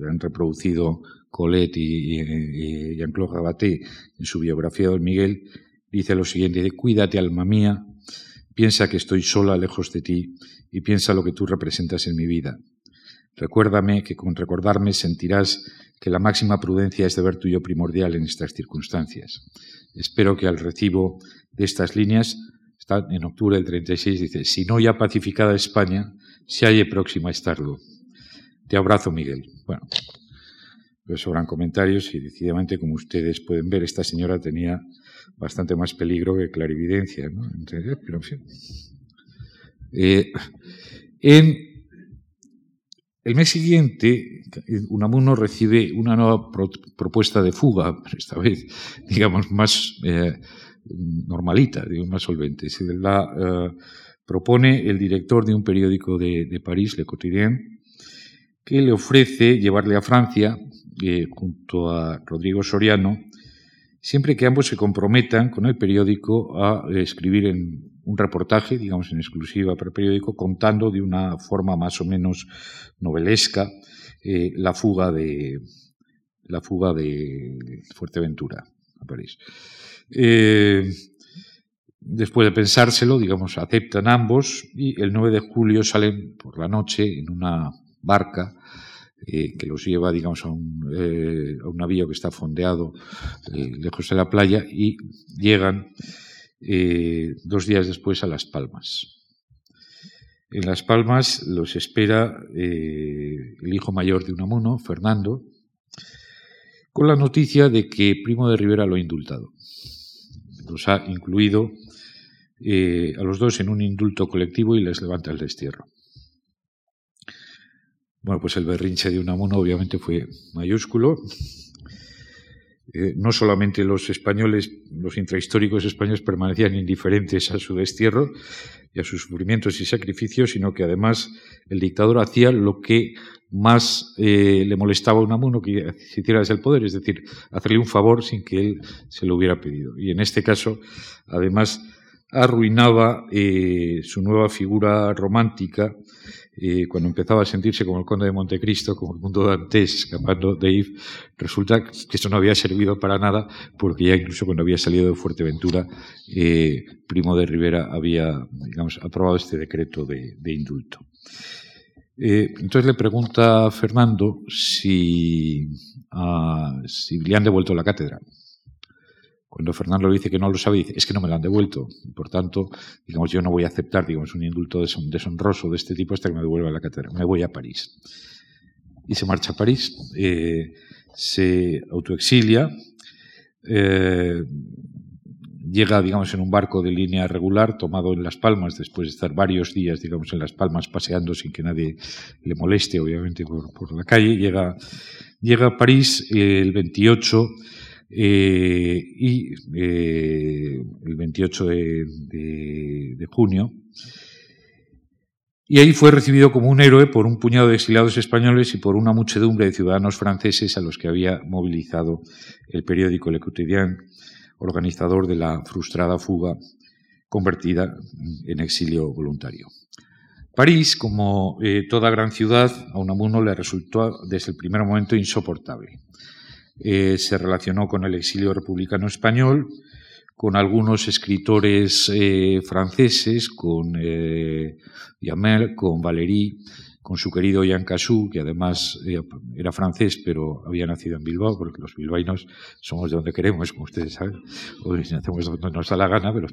han reproducido Colette y, Jean-Claude Rabaté en su biografía de Miguel, dice lo siguiente, cuídate alma mía, piensa que estoy sola lejos de ti y piensa lo que tú representas en mi vida. Recuérdame que con recordarme sentirás que la máxima prudencia es deber tuyo primordial en estas circunstancias. Espero que al recibo de estas líneas, está en octubre del 36, dice, si no ya pacificada España, se halle próxima a estarlo. Te abrazo, Miguel. Bueno, Pero sobran comentarios y decididamente, como ustedes pueden ver, esta señora tenía bastante más peligro que clarividencia. ¿no? pero en fin. Eh, el mes siguiente, Unamuno recibe una nueva propuesta de fuga, esta vez, digamos, más eh, normalita, más solvente. Se la eh, propone el director de un periódico de, París, Le Quotidien, que le ofrece llevarle a Francia, junto a Rodrigo Soriano, siempre que ambos se comprometan con el periódico a escribir en un reportaje, digamos en exclusiva para el periódico, contando de una forma más o menos novelesca eh, la fuga de la fuga de Fuerteventura a París. Eh, después de pensárselo, digamos, aceptan ambos y el 9 de julio salen por la noche en una barca eh, que los lleva, digamos, a un, a un, navío que está fondeado lejos de la playa y llegan eh, dos días después a Las Palmas. En Las Palmas los espera eh, el hijo mayor de Unamuno, Fernando, con la noticia de que Primo de Rivera lo ha indultado. Los ha incluido eh, a los dos en un indulto colectivo y les levanta el destierro. Bueno, pues el berrinche de Unamuno obviamente fue mayúsculo. Eh, no solamente los españoles, los intrahistóricos españoles permanecían indiferentes a su destierro y a sus sufrimientos y sacrificios, sino que además el dictador hacía lo que más eh, le molestaba a Unamuno que hiciera desde el poder, es decir, hacerle un favor sin que él se lo hubiera pedido. Y en este caso, además, arruinaba eh, su nueva figura romántica y cuando empezaba a sentirse como el conde de Montecristo, como el mundo dantes escapando de Yves, resulta que esto no había servido para nada, porque ya incluso cuando había salido de Fuerteventura, eh, Primo de Rivera había, digamos, aprobado este decreto de, indulto. Eh, entonces le pregunta Fernando si, uh, si le han devuelto la cátedra. Cuando Fernando le dice que no lo sabe, dice, es que no me lo han devuelto. por tanto, digamos, yo no voy a aceptar, digamos, un indulto deshonroso de este tipo hasta que me devuelva la cátedra. Me voy a París. Y se marcha a París, eh, se autoexilia, eh, llega, digamos, en un barco de línea regular, tomado en Las Palmas, después de estar varios días, digamos, en Las Palmas paseando sin que nadie le moleste, obviamente, por, la calle. Llega, llega a París el 28 eh, y eh, el 28 de, junio. Y ahí fue recibido como un héroe por un puñado de exiliados españoles y por una muchedumbre de ciudadanos franceses a los que había movilizado el periódico Le Quotidien, organizador de la frustrada fuga convertida en exilio voluntario. París, como eh, toda gran ciudad, a Unamuno le resultó desde el primer momento insoportable. Eh, se relacionó con el exilio republicano español, con algunos escritores eh, franceses, con eh, con Valéry, con su querido Jean Cassou, que además eh, era francés, pero había nacido en Bilbao, porque los bilbaínos somos de donde queremos, como ustedes saben, o nacemos donde nos da la gana, pero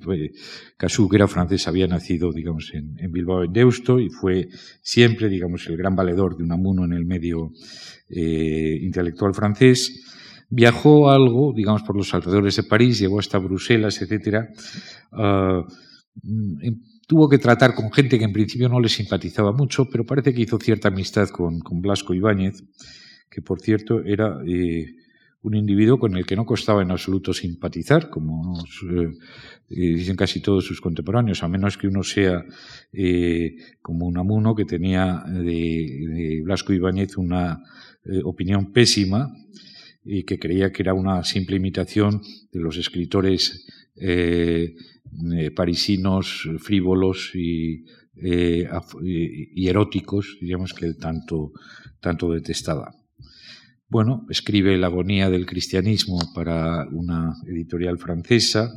Cassou, que era francés, había nacido, digamos, en, Bilbao, en Deusto, y fue siempre, digamos, el gran valedor de Unamuno en el medio intelectual francés Viajó algo, digamos, por los alrededores de París, llegó hasta Bruselas, etc. Ah, mm, tuvo que tratar con gente que en principio no le simpatizaba mucho, pero parece que hizo cierta amistad con, Blasco Ibáñez, que por cierto era eh, un individuo con el que no costaba en absoluto simpatizar, como eh, eh, dicen casi todos sus contemporáneos, a menos que uno sea como un amuno que tenía de, Blasco Ibáñez una opinión pésima y que creía que era una simple imitación de los escritores eh, parisinos frívolos y, eh, y, eróticos, digamos, que tanto, tanto detestaba. Bueno, escribe La agonía del cristianismo para una editorial francesa,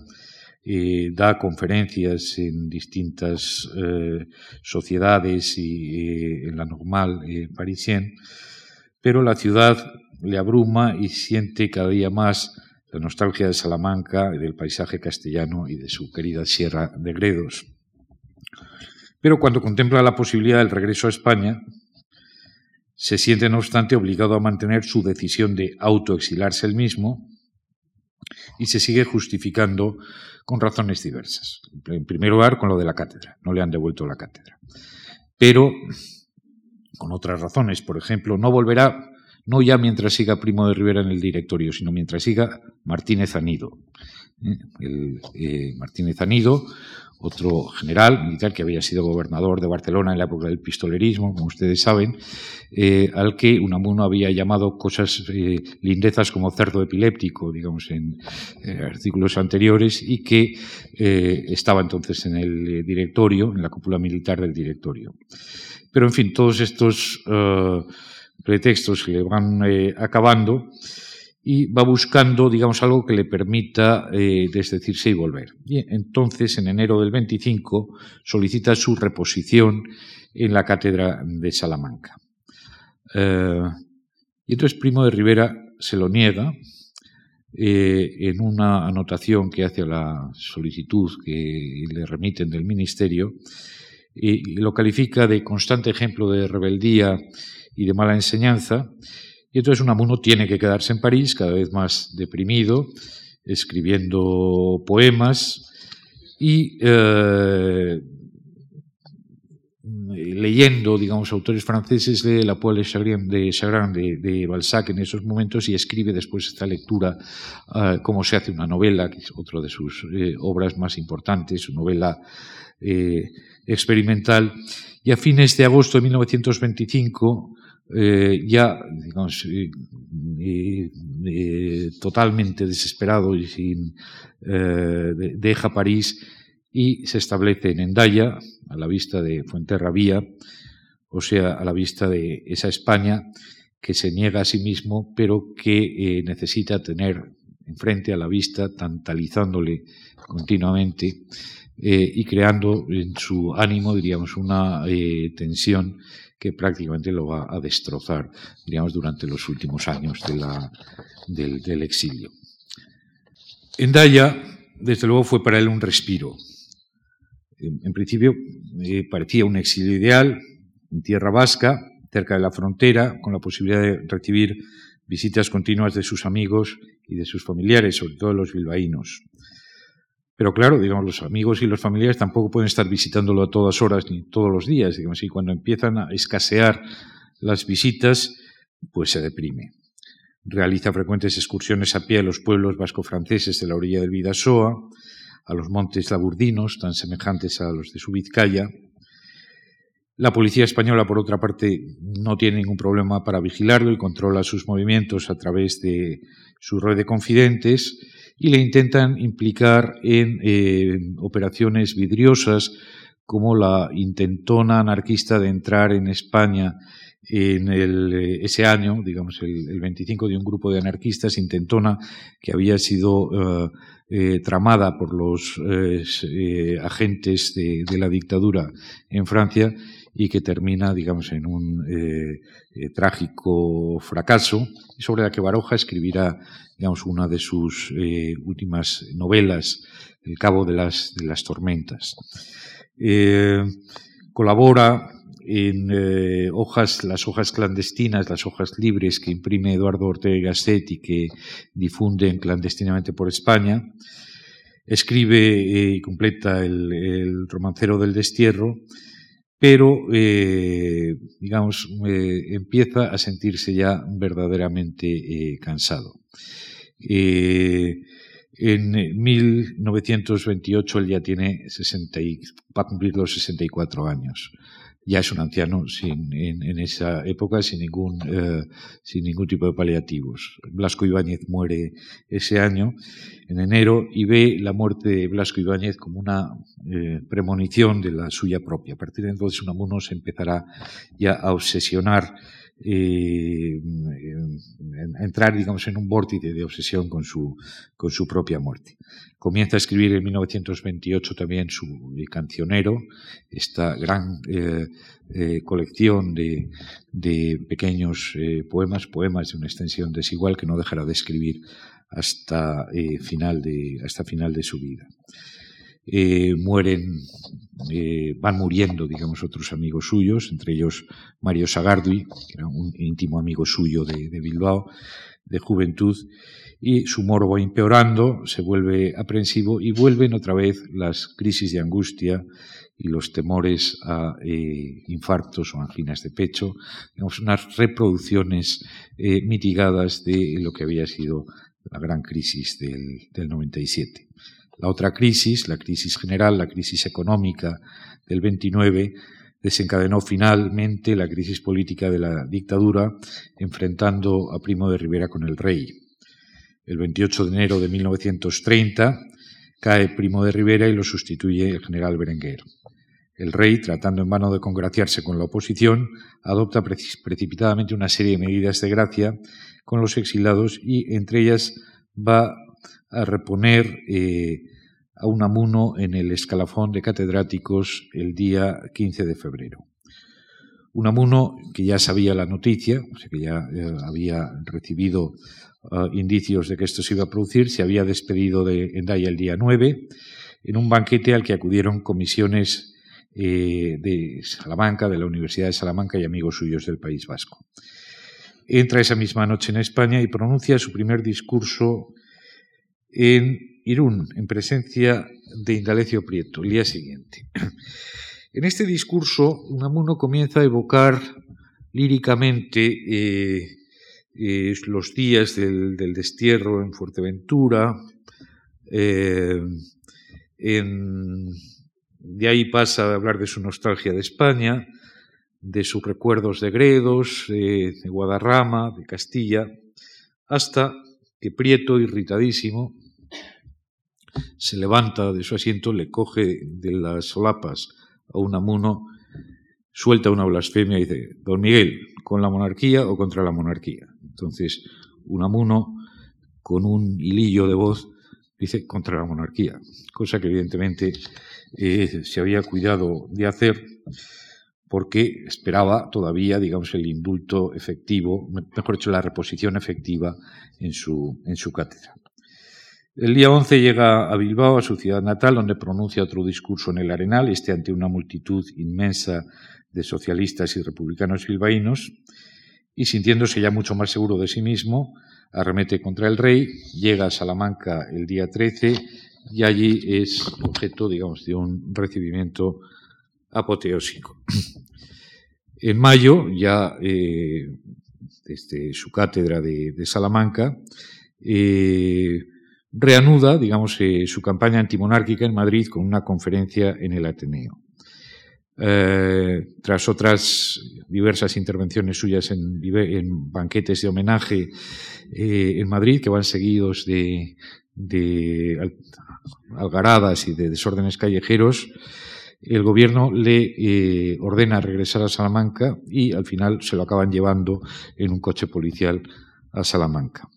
da conferencias en distintas sociedades y en la normal parisien, pero la ciudad le abruma y siente cada día más la nostalgia de Salamanca, del paisaje castellano y de su querida Sierra de Gredos. Pero cuando contempla la posibilidad del regreso a España, se siente, no obstante, obligado a mantener su decisión de autoexilarse él mismo y se sigue justificando con razones diversas. En primer lugar, con lo de la cátedra. No le han devuelto la cátedra. Pero con otras razones. Por ejemplo, no volverá, no ya mientras siga Primo de Rivera en el directorio, sino mientras siga Martínez Anido. ¿Eh? El, eh, Martínez Anido otro general militar que había sido gobernador de Barcelona en la época del pistolerismo, como ustedes saben, eh, al que Unamuno había llamado cosas lindezas como cerdo epiléptico, digamos, en artículos anteriores, y que estaba entonces en el directorio, en la cúpula militar del directorio. Pero, en fin, todos estos pretextos que le van acabando y va buscando, digamos, algo que le permita eh, desdecirse y volver. Y entonces, en enero del 25, solicita su reposición en la cátedra de Salamanca. Eh, y entonces Primo de Rivera se lo niega eh, en una anotación que hace a la solicitud que le remiten del ministerio y lo califica de constante ejemplo de rebeldía y de mala enseñanza y entonces Unamuno tiene que quedarse en París, cada vez más deprimido, escribiendo poemas y eh, leyendo, digamos, autores franceses, lee la Poule de Chagrin de, de, Balzac en esos momentos y escribe después esta lectura, uh, cómo se hace una novela, que es otra de sus eh, obras más importantes, su novela eh, experimental. Y a fines de agosto de 1925 eh, ya, digamos, totalmente desesperado y sin, eh, deja París y se establece en Endaya, a la vista de Fuenterrabía, o sea, a la vista de esa España que se niega a sí mismo, pero que eh, necesita tener enfrente a la vista, tantalizándole continuamente y creando en su ánimo, diríamos, una tensión que prácticamente lo va a destrozar, digamos, durante los últimos años de la, del, exilio. Endaya, desde luego, fue para él un respiro. En, principio, eh, parecía un exilio ideal, en tierra vasca, cerca de la frontera, con la posibilidad de recibir visitas continuas de sus amigos y de sus familiares, sobre todo los bilbaínos. Pero claro, digamos, los amigos y los familiares tampoco pueden estar visitándolo a todas horas ni todos los días. Y cuando empiezan a escasear las visitas, pues se deprime. Realiza frecuentes excursiones a pie a los pueblos vasco-franceses de la orilla del Vidasoa, a los montes laburdinos, tan semejantes a los de su Vizcaya. La policía española, por otra parte, no tiene ningún problema para vigilarlo y controla sus movimientos a través de su red de confidentes y le intentan implicar en eh, operaciones vidriosas como la intentona anarquista de entrar en España en eh, ese año, digamos el, 25 de un grupo de anarquistas, intentona que había sido eh, tramada por los agentes de, la dictadura en Francia y que termina, digamos, en un eh, eh, trágico fracaso, y sobre la que Baroja escribirá, digamos, una de sus eh, últimas novelas, El cabo de las, tormentas. colabora en hojas, las hojas clandestinas, las hojas libres que imprime Eduardo Ortega Gasset y que difunden clandestinamente por España. Escribe y completa el romancero del destierro pero, eh, digamos, eh, empieza a sentirse ya verdaderamente eh, cansado. en 1928 él ya tiene 60 va a cumplir los 64 años ya es un anciano sin, en, esa época sin ningún, eh, sin ningún tipo de paliativos. Blasco Ibáñez muere ese año, en enero, y ve la muerte de Blasco Ibáñez como una eh, premonición de la suya propia. A partir de entonces Unamuno se empezará ya a obsesionar eh, entrar, digamos, en un vórtice de obsesión con su, con su propia muerte. Comienza a escribir en 1928 también su cancionero, esta gran eh, eh, colección de, de pequeños eh, poemas, poemas de una extensión desigual que no dejará de escribir hasta, final, de, hasta final de su vida. Eh, mueren, eh, van muriendo, digamos, otros amigos suyos, entre ellos Mario Sagardui, que era un íntimo amigo suyo de, Bilbao, de juventud, y su va empeorando, se vuelve aprensivo y vuelven otra vez las crisis de angustia y los temores a eh, infartos o anginas de pecho, digamos, unas reproducciones eh, mitigadas de lo que había sido la gran crisis del, del 97. La otra crisis, la crisis general, la crisis económica del 29, desencadenó finalmente la crisis política de la dictadura, enfrentando a Primo de Rivera con el rey. El 28 de enero de 1930 cae Primo de Rivera y lo sustituye el general Berenguer. El rey, tratando en vano de congraciarse con la oposición, adopta precipitadamente una serie de medidas de gracia con los exilados y entre ellas va a reponer eh, a Unamuno en el escalafón de catedráticos el día 15 de febrero. Unamuno, que ya sabía la noticia, o sea, que ya eh, había recibido uh, indicios de que esto se iba a producir, se había despedido de Endaya el día 9 en un banquete al que acudieron comisiones eh, de Salamanca, de la Universidad de Salamanca y amigos suyos del País Vasco. Entra esa misma noche en España y pronuncia su primer discurso en Irún, en presencia de Indalecio Prieto, el día siguiente. En este discurso, Unamuno comienza a evocar líricamente eh, eh, los días del, destierro en Fuerteventura, eh, de ahí pasa a hablar de su nostalgia de España, de sus recuerdos de Gredos, de Guadarrama, de Castilla, hasta que Prieto, irritadísimo, se levanta de su asiento, le coge de las solapas a un amuno, suelta una blasfemia y dice, don Miguel, ¿con la monarquía o contra la monarquía? Entonces, un amuno, con un hilillo de voz, dice, contra la monarquía, cosa que evidentemente eh, se había cuidado de hacer porque esperaba todavía, digamos, el indulto efectivo, mejor dicho, la reposición efectiva en su, en su cátedra. El día 11 llega a Bilbao, a su ciudad natal, donde pronuncia otro discurso en el Arenal, este ante una multitud inmensa de socialistas y republicanos bilbaínos, y sintiéndose ya mucho más seguro de sí mismo, arremete contra el rey, llega a Salamanca el día 13 y allí es objeto, digamos, de un recibimiento apoteósico. En mayo, ya eh, desde su cátedra de, de Salamanca, eh, reanuda, digamos, eh, su campaña antimonárquica en Madrid con una conferencia en el Ateneo. Eh, tras otras diversas intervenciones suyas en, banquetes de homenaje eh, en Madrid, que van seguidos de, de algaradas y de desórdenes callejeros, el gobierno le ordena regresar a Salamanca y al final se lo acaban llevando en un coche policial a Salamanca.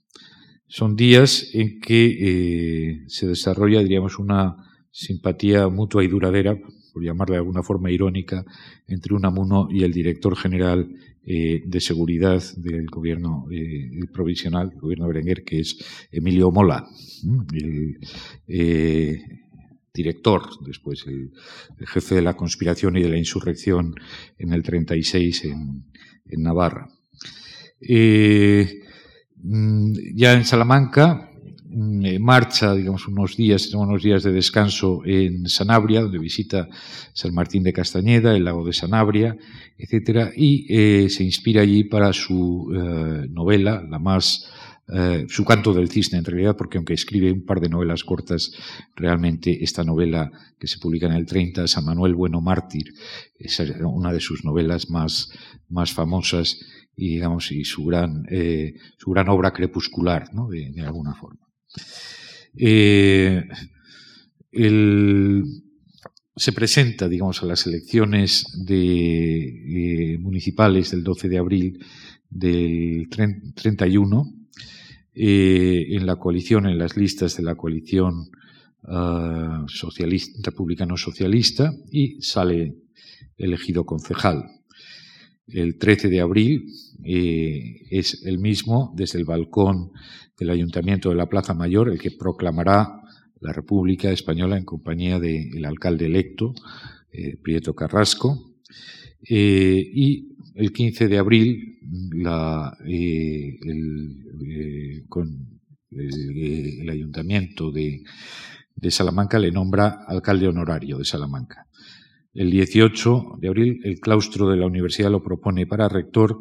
Son días en que eh, se desarrolla, diríamos, una simpatía mutua y duradera, por llamarle de alguna forma irónica, entre Unamuno y el director general eh, de seguridad del gobierno eh, provisional, el gobierno Berenguer, que es Emilio Mola, el director, después el, jefe de la conspiración y de la insurrección en el 36 en, en Navarra. Ya en Salamanca Mm, eh, marcha, digamos, unos días, unos días de descanso en Sanabria, donde visita San Martín de Castañeda, el lago de Sanabria, etcétera, y eh, se inspira allí para su eh, novela, la más su canto del cisne, en realidad, porque aunque escribe un par de novelas cortas, realmente esta novela que se publica en el 30, San Manuel Bueno Mártir, es una de sus novelas más, más famosas y, digamos, y su gran, eh, su gran obra crepuscular, ¿no? de, alguna forma. Eh, el, se presenta, digamos, a las elecciones de, eh, municipales del 12 de abril del 31 eh, en la coalición, en las listas de la coalición uh, socialista, republicano-socialista y sale elegido concejal. El 13 de abril eh, es el mismo desde el balcón del Ayuntamiento de la Plaza Mayor, el que proclamará la República Española en compañía del alcalde electo, eh, Prieto Carrasco, eh, y el 15 de abril eh, con el, ayuntamiento de, de Salamanca le nombra alcalde honorario de Salamanca. El 18 de abril el claustro de la universidad lo propone para rector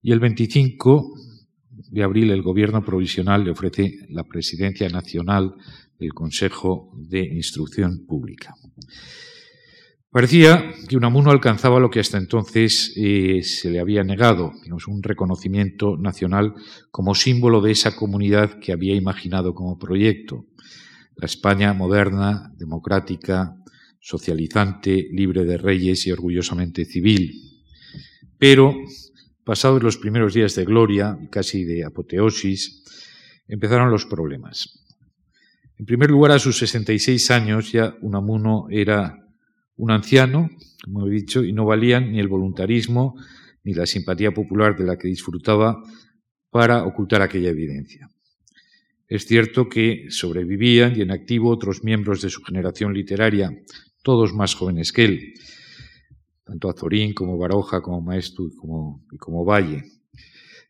y el 25 de abril el gobierno provisional le ofrece la presidencia nacional del Consejo de Instrucción Pública. Parecía que Unamuno alcanzaba lo que hasta entonces eh, se le había negado, un reconocimiento nacional como símbolo de esa comunidad que había imaginado como proyecto, la España moderna, democrática, socializante, libre de reyes y orgullosamente civil. Pero, pasados los primeros días de gloria casi de apoteosis, empezaron los problemas. En primer lugar, a sus 66 años ya Unamuno era un anciano, como he dicho, y no valían ni el voluntarismo ni la simpatía popular de la que disfrutaba para ocultar aquella evidencia. Es cierto que sobrevivían y en activo otros miembros de su generación literaria, todos más jóvenes que él, tanto Azorín como Baroja, como como, y como Valle.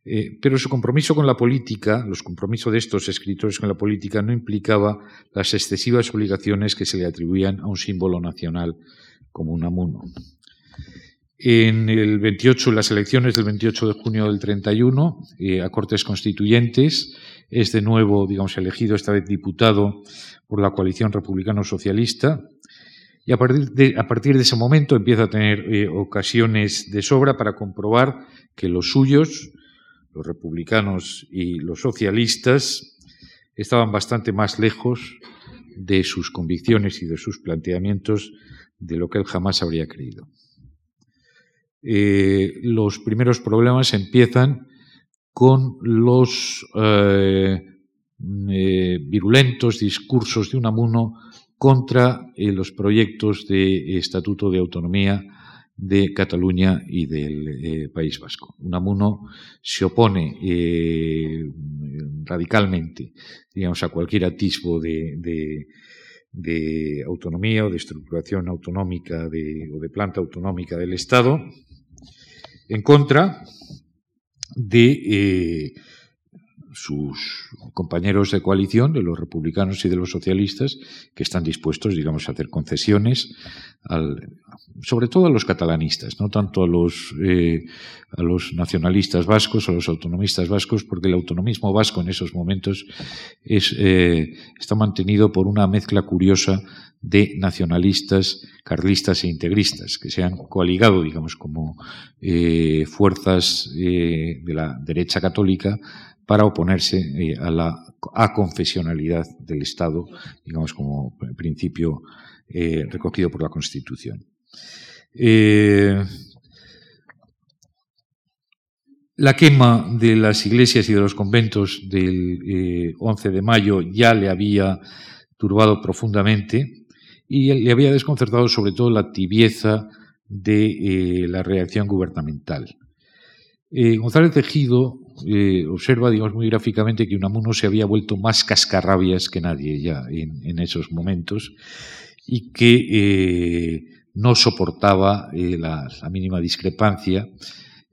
Eh, pero su compromiso con la política, los compromisos de estos escritores con la política, no implicaba las excesivas obligaciones que se le atribuían a un símbolo nacional como un amuno. En el 28, las elecciones del 28 de junio del 31, eh, a Cortes Constituyentes, es de nuevo, digamos, elegido esta vez diputado por la coalición republicano-socialista. Y a partir, de, ese momento empieza a tener eh, ocasiones de sobra para comprobar que los suyos, los republicanos y los socialistas estaban bastante más lejos de sus convicciones y de sus planteamientos de lo que él jamás habría creído. Eh, los primeros problemas empiezan con los eh, virulentos discursos de Unamuno contra los proyectos de Estatuto de Autonomía de Cataluña y del eh, País Vasco. Unamuno se opone eh, radicalmente, digamos, a cualquier atisbo de, autonomía o de estructuración autonómica o de planta autonómica del Estado, en contra de eh, sus compañeros de coalición, de los republicanos y de los socialistas, que están dispuestos, digamos, a hacer concesiones, sobre todo a los catalanistas, no tanto a los, eh, a los nacionalistas vascos, a los autonomistas vascos, porque el autonomismo vasco en esos momentos es, eh, está mantenido por una mezcla curiosa de nacionalistas, carlistas e integristas, que se han coaligado, digamos, como eh, fuerzas de la derecha católica para oponerse eh, a la aconfesionalidad del Estado, digamos como principio eh, recogido por la Constitución. Eh, la quema de las iglesias y de los conventos del 11 de mayo ya le había turbado profundamente y le había desconcertado sobre todo la tibieza de la reacción gubernamental. González Tejido eh, observa, digamos, muy gráficamente que Unamuno se había vuelto más cascarrabias que nadie ya en, esos momentos y que eh, no soportaba eh, la, mínima discrepancia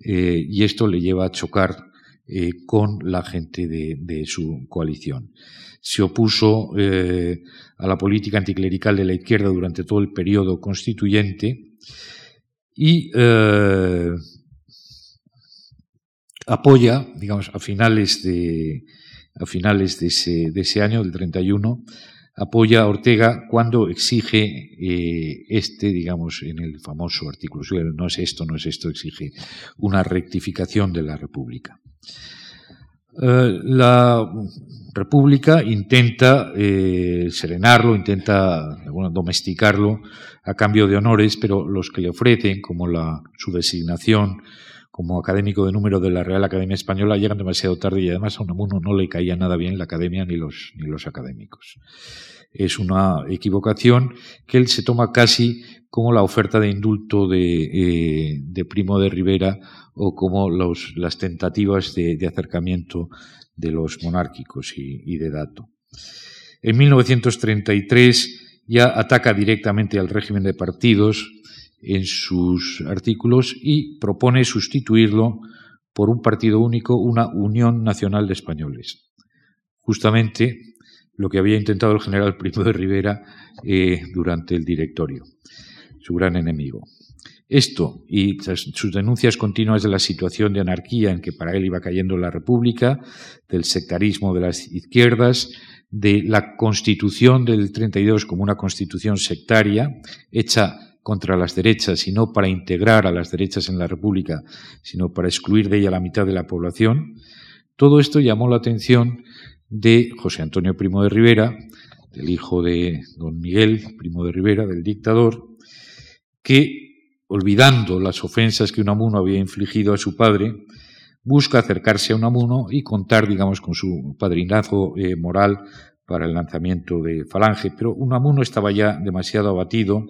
y esto le lleva a chocar con la gente de, su coalición. Se opuso a la política anticlerical de la izquierda durante todo el periodo constituyente y apoya, digamos, a finales de, a finales de ese, de ese año, del 31, apoya a Ortega cuando exige eh, este, digamos, en el famoso artículo, no es esto, no es esto, exige una rectificación de la República. Eh, la República intenta eh, serenarlo, intenta domesticarlo a cambio de honores, pero los que le ofrecen, como la, su designación como académico de número de la Real Academia Española llegan demasiado tarde y además a Unamuno no le caía nada bien la academia ni los, ni los académicos. Es una equivocación que él se toma casi como la oferta de indulto de, eh, Primo de Rivera o como los, las tentativas de, acercamiento de los monárquicos y, de Dato. En 1933 ya ataca directamente al régimen de partidos en sus artículos y propone sustituirlo por un partido único, una Unión Nacional de Españoles. Justamente lo que había intentado el general Primo de Rivera eh, durante el directorio, su gran enemigo. Esto y sus denuncias continuas de la situación de anarquía en que para él iba cayendo la República, del sectarismo de las izquierdas, de la constitución del 32 como una constitución sectaria, hecha contra las derechas y no para integrar a las derechas en la República, sino para excluir de ella la mitad de la población, todo esto llamó la atención de José Antonio Primo de Rivera, del hijo de don Miguel Primo de Rivera, del dictador, que olvidando las ofensas que Unamuno había infligido a su padre, busca acercarse a Unamuno y contar, digamos, con su padrinazgo eh, moral para el lanzamiento de Falange. Pero Unamuno estaba ya demasiado abatido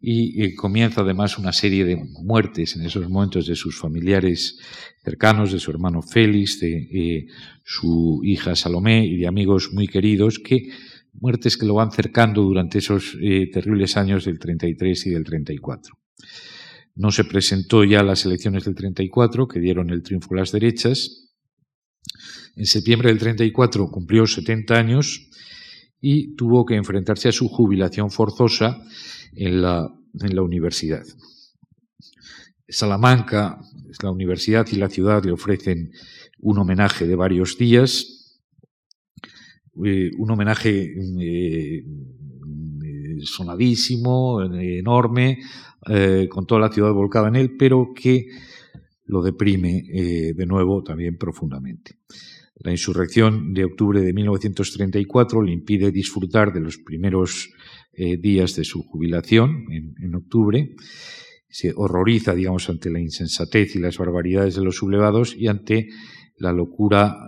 y eh, comienza además una serie de muertes en esos momentos de sus familiares cercanos, de su hermano Félix, de eh, su hija Salomé y de amigos muy queridos que muertes que lo van cercando durante esos terribles años del 33 y del 34. No se presentó ya a las elecciones del 34, que dieron el triunfo a las derechas. En septiembre del 34 cumplió 70 años y tuvo que enfrentarse a su jubilación forzosa en la, en la universidad. Salamanca, la universidad y la ciudad le ofrecen un homenaje de varios días, eh, un homenaje eh, sonadísimo, enorme, eh, con toda la ciudad volcada en él, pero que lo deprime de nuevo también profundamente. La insurrección de octubre de 1934 le impide disfrutar de los primeros eh, días de su jubilación en, octubre. Se horroriza, digamos, ante la insensatez y las barbaridades de los sublevados y ante la locura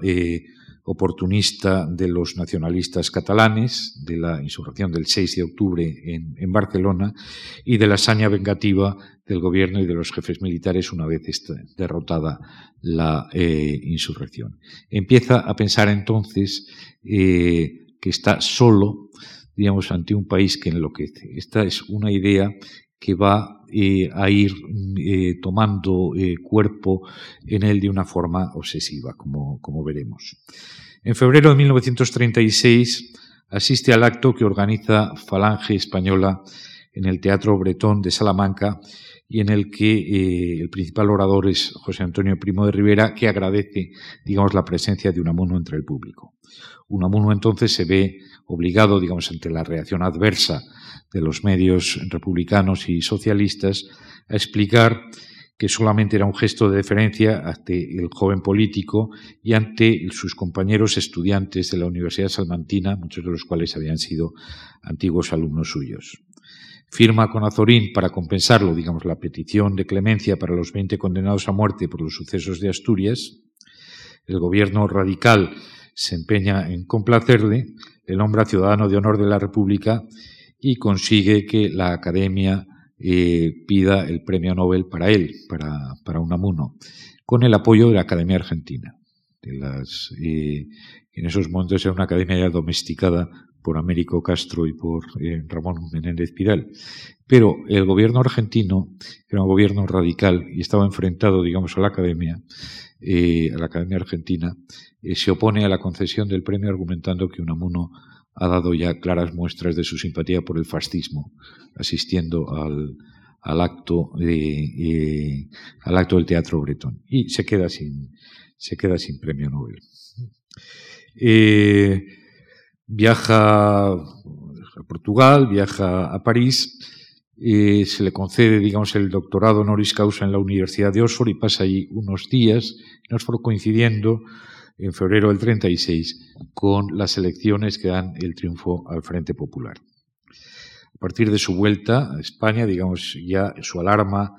oportunista de los nacionalistas catalanes, de la insurrección del 6 de octubre en, Barcelona y de la hazaña vengativa del gobierno y de los jefes militares una vez derrotada la eh, insurrección. Empieza a pensar entonces eh, que está solo, digamos, ante un país que enloquece. Esta es una idea que va eh, a ir eh, tomando eh, cuerpo en él de una forma obsesiva, como, como veremos. En febrero de 1936 asiste al acto que organiza Falange Española en el Teatro Bretón de Salamanca y en el que el principal orador es José Antonio Primo de Rivera, que agradece, digamos, la presencia de Unamuno entre el público. Unamuno entonces se ve obligado, digamos, ante la reacción adversa de los medios republicanos y socialistas, a explicar que solamente era un gesto de deferencia ante el joven político y ante sus compañeros estudiantes de la Universidad Salmantina, muchos de los cuales habían sido antiguos alumnos suyos. Firma con Azorín para compensarlo, digamos, la petición de clemencia para los 20 condenados a muerte por los sucesos de Asturias. El gobierno radical se empeña en complacerle, el nombra ciudadano de honor de la República y consigue que la Academia eh, pida el premio Nobel para él, para, para Unamuno, con el apoyo de la Academia Argentina. Las, eh, en esos momentos era una academia ya domesticada por Américo Castro y por eh, Ramón Menéndez Pidal. Pero el gobierno argentino era un gobierno radical y estaba enfrentado, digamos, a la academia, a la academia argentina, se opone a la concesión del premio argumentando que Unamuno ha dado ya claras muestras de su simpatía por el fascismo, asistiendo al, acto, de, eh, al acto del Teatro Bretón. Y se queda sin, se queda sin premio Nobel. Eh, viaja a Portugal, viaja a París, eh, se le concede, digamos, el doctorado honoris causa en la Universidad de Oxford y pasa allí unos días, en Oxford coincidiendo en febrero del 36 con las elecciones que dan el triunfo al Frente Popular. A partir de su vuelta a España, digamos, ya su alarma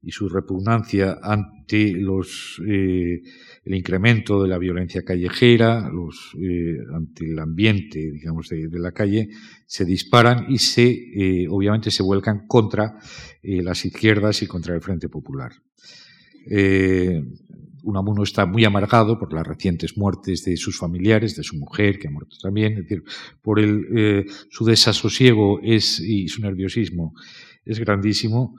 y su repugnancia ante los, eh, el incremento de la violencia callejera, los, eh, ante el ambiente, digamos, de, la calle, se disparan y se, eh, obviamente, se vuelcan contra las izquierdas y contra el Frente Popular. Unamuno está muy amargado por las recientes muertes de sus familiares, de su mujer, que ha muerto también, es decir, por el, eh, su desasosiego es, y su nerviosismo es grandísimo.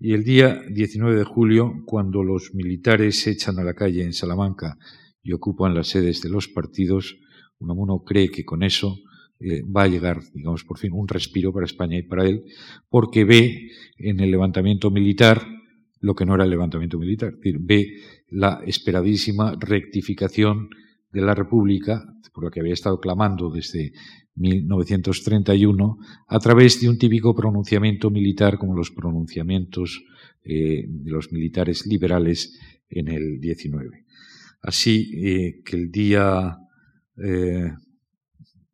Y el día 19 de julio, cuando los militares se echan a la calle en Salamanca y ocupan las sedes de los partidos, Unamuno cree que con eso eh, va a llegar, digamos, por fin un respiro para España y para él, porque ve en el levantamiento militar lo que no era el levantamiento militar, es decir, ve la esperadísima rectificación de la República, por la que había estado clamando desde 1931, a través de un típico pronunciamiento militar como los pronunciamientos eh, de los militares liberales en el 19. Así eh, que el día, eh,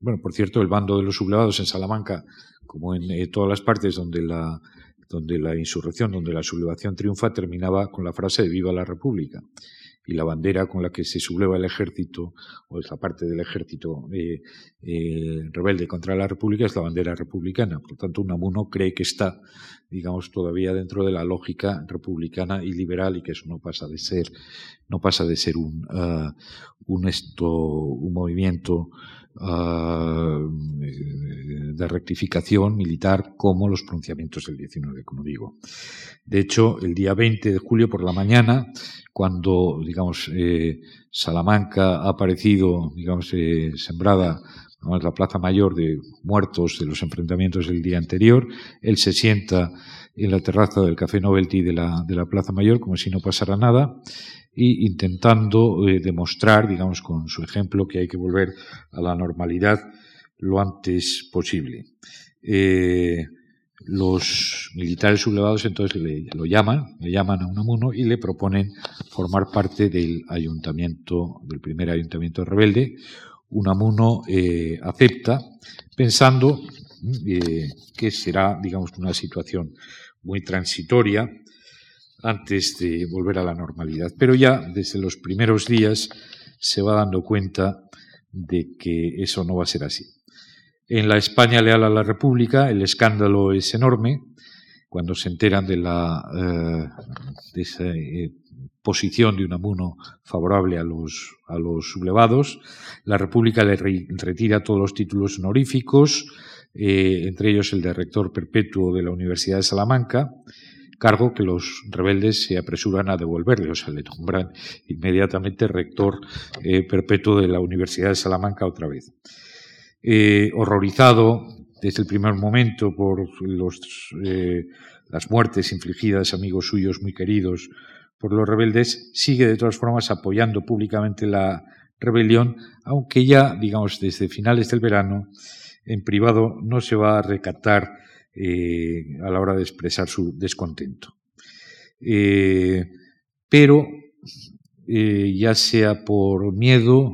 bueno, por cierto, el bando de los sublevados en Salamanca, como en todas las partes donde la donde la insurrección, donde la sublevación triunfa, terminaba con la frase de Viva la República. Y la bandera con la que se subleva el ejército, o esa parte del ejército eh, eh, rebelde contra la República, es la bandera republicana. Por lo tanto, Unamuno cree que está, digamos, todavía dentro de la lógica republicana y liberal y que eso no pasa de ser, no pasa de ser un, uh, un, esto, un movimiento Ah, de rectificación militar como los pronunciamientos del 19, como digo. De hecho, el día 20 de julio por la mañana, cuando, digamos, eh, Salamanca ha aparecido, digamos, eh, sembrada en la plaza mayor de muertos de los enfrentamientos del día anterior, él se sienta en la terraza del Café Novelty de la, de la Plaza Mayor como si no pasara nada y intentando eh, demostrar, digamos, con su ejemplo, que hay que volver a la normalidad lo antes posible. Eh, los militares sublevados entonces le, lo llaman, le llaman a Unamuno y le proponen formar parte del ayuntamiento, del primer ayuntamiento rebelde. Unamuno eh, acepta, pensando que será, digamos, una situación muy transitoria, antes de volver a la normalidad. Pero ya desde los primeros días se va dando cuenta de que eso no va a ser así. En la España leal a la República el escándalo es enorme. Cuando se enteran de la de esa eh, posición de Unamuno favorable a los, a los sublevados, la República le retira todos los títulos honoríficos, eh, entre ellos el de rector perpetuo de la Universidad de Salamanca, cargo que los rebeldes se apresuran a devolverle, o sea, le nombran inmediatamente rector eh, perpetuo de la Universidad de Salamanca otra vez. Eh, horrorizado desde el primer momento por eh, las muertes infligidas a amigos suyos muy queridos por los rebeldes, sigue de todas formas apoyando públicamente la rebelión, aunque ya, digamos, desde finales del verano, en privado no se va a recatar eh, a la hora de expresar su descontento. Eh, pero eh, ya sea por miedo,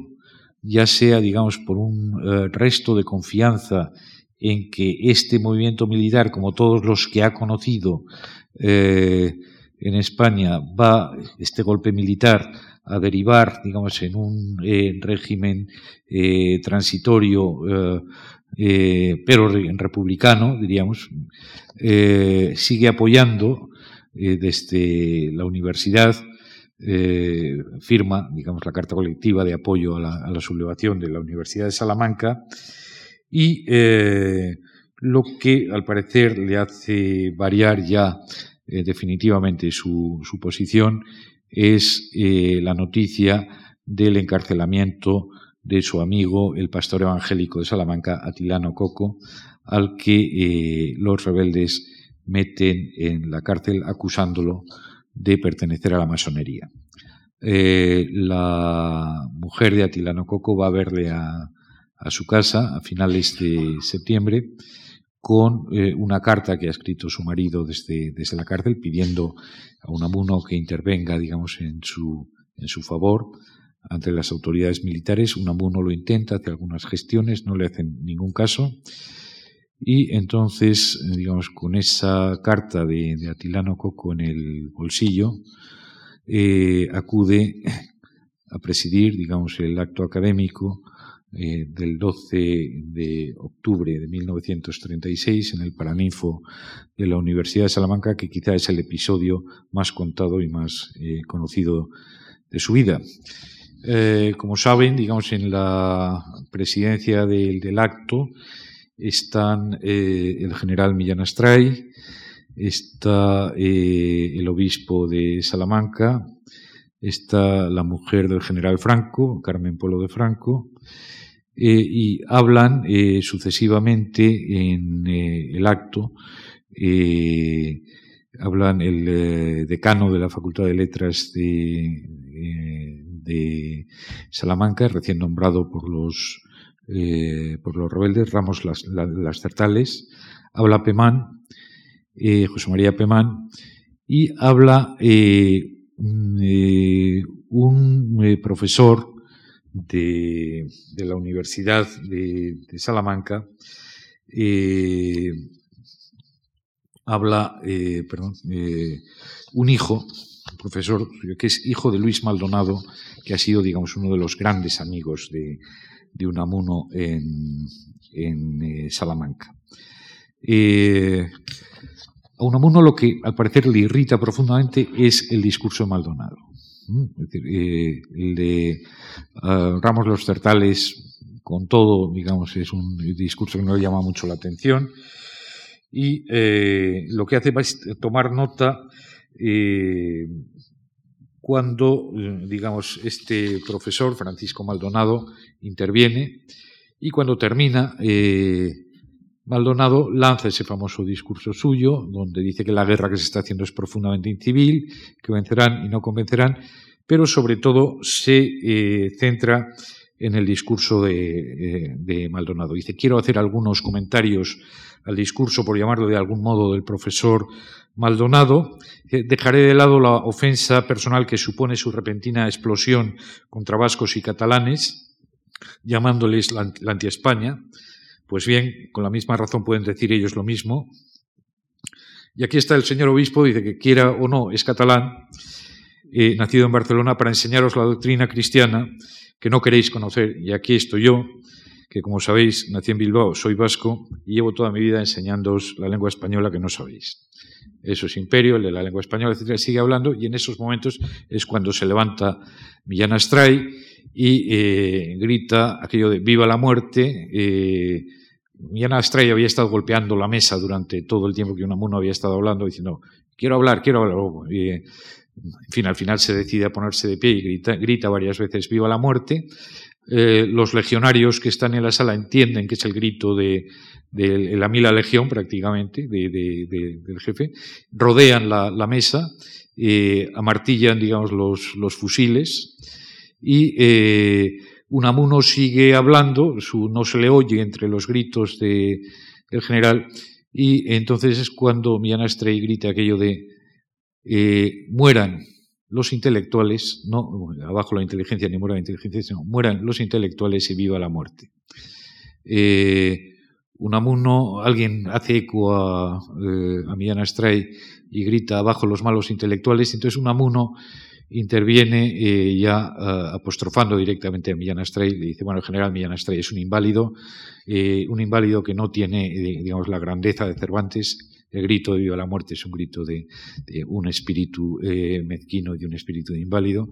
ya sea, digamos, por un resto de confianza en que este movimiento militar, como todos los que ha conocido en España, va, este golpe militar, a derivar, digamos, en un régimen transitorio eh, pero republicano, diríamos, eh, sigue apoyando eh, desde la universidad, firma, digamos, la carta colectiva de apoyo a la, sublevación de la Universidad de Salamanca y lo que al parecer le hace variar ya definitivamente su, su, posición es la noticia del encarcelamiento de su amigo, el pastor evangélico de Salamanca, Atilano Coco, al que eh, los rebeldes meten en la cárcel acusándolo de pertenecer a la masonería. Eh, la mujer de Atilano Coco va a verle a, su casa a finales de septiembre con eh, una carta que ha escrito su marido desde, desde la cárcel pidiendo a un amuno que intervenga, digamos, en su, en su favor ante las autoridades militares. Unamuno lo intenta, hace algunas gestiones, no le hacen ningún caso. Y entonces, digamos, con esa carta de, Atilano Coco en el bolsillo, eh, acude a presidir, digamos, el acto académico eh, del 12 de octubre de 1936 en el Paraninfo de la Universidad de Salamanca, que quizá es el episodio más contado y más eh, conocido su vida. Como saben, digamos, en la presidencia del, acto están el general Millán Astray, está el obispo de Salamanca, está la mujer del general Franco, Carmen Polo de Franco, eh, y hablan eh, sucesivamente en eh, el acto, hablan el decano de la Facultad de Letras de, de Salamanca, recién nombrado por los, por los rebeldes, Ramos Las, las Certales, habla Pemán, José María Pemán, y habla mm, un profesor de, la Universidad de, Salamanca, eh, habla, eh, eh, un hijo, un profesor que es hijo de Luis Maldonado, que ha sido, digamos, uno de los grandes amigos de, de Unamuno en, en Salamanca. a Unamuno lo que al parecer le irrita profundamente es el discurso de Maldonado. Es decir, eh, el de ah, Ramos los Certales, con todo, digamos, es un discurso que no le llama mucho la atención. Y eh, lo que hace es tomar nota eh, cuando, digamos, este profesor, Francisco Maldonado, interviene y cuando termina, Maldonado lanza ese famoso discurso suyo, donde dice que la guerra que se está haciendo es profundamente incivil, que vencerán y no convencerán, pero sobre todo se eh, centra en el discurso de, de, Maldonado. Dice, quiero hacer algunos comentarios al discurso, por llamarlo de algún modo, del profesor Maldonado. Dejaré de lado la ofensa personal que supone su repentina explosión contra vascos y catalanes, llamándoles la, la anti-España. Pues bien, con la misma razón pueden decir ellos lo mismo. Y aquí está el señor obispo, dice que quiera o no es catalán, eh, nacido en Barcelona, para enseñaros la doctrina cristiana que no queréis conocer. Y aquí estoy yo, que como sabéis, nací en Bilbao, soy vasco y llevo toda mi vida enseñándoos la lengua española que no sabéis. Eso es imperio, la lengua española, etcétera, sigue hablando y en esos momentos es cuando se levanta Millán Astray y eh, grita aquello de viva la muerte, eh, Millán Astray había estado golpeando la mesa durante todo el tiempo que Unamuno había estado hablando, diciendo, quiero hablar, quiero hablar. Y, en fin, al final se decide a ponerse de pie y grita, varias veces, viva la muerte. Eh, los legionarios que están en la sala entienden que es el grito de, la mila legión prácticamente, del jefe, rodean la, mesa, eh, amartillan, digamos, los, fusiles y eh, Unamuno sigue hablando, su, no se le oye entre los gritos del general, y entonces es cuando Millán Astray grita aquello de eh, mueran los intelectuales, no abajo la inteligencia ni muera la inteligencia, sino mueran los intelectuales y viva la muerte. Eh, Unamuno, alguien hace eco a, eh, Millán Astray y grita abajo los malos intelectuales, entonces Unamuno interviene eh, ya eh, apostrofando directamente a Millán Astray, le dice, bueno, el general Millán Astray es un inválido, un inválido que no tiene, digamos, la grandeza de Cervantes, el grito de viva la muerte es un grito de, un espíritu mezquino y de un espíritu de inválido,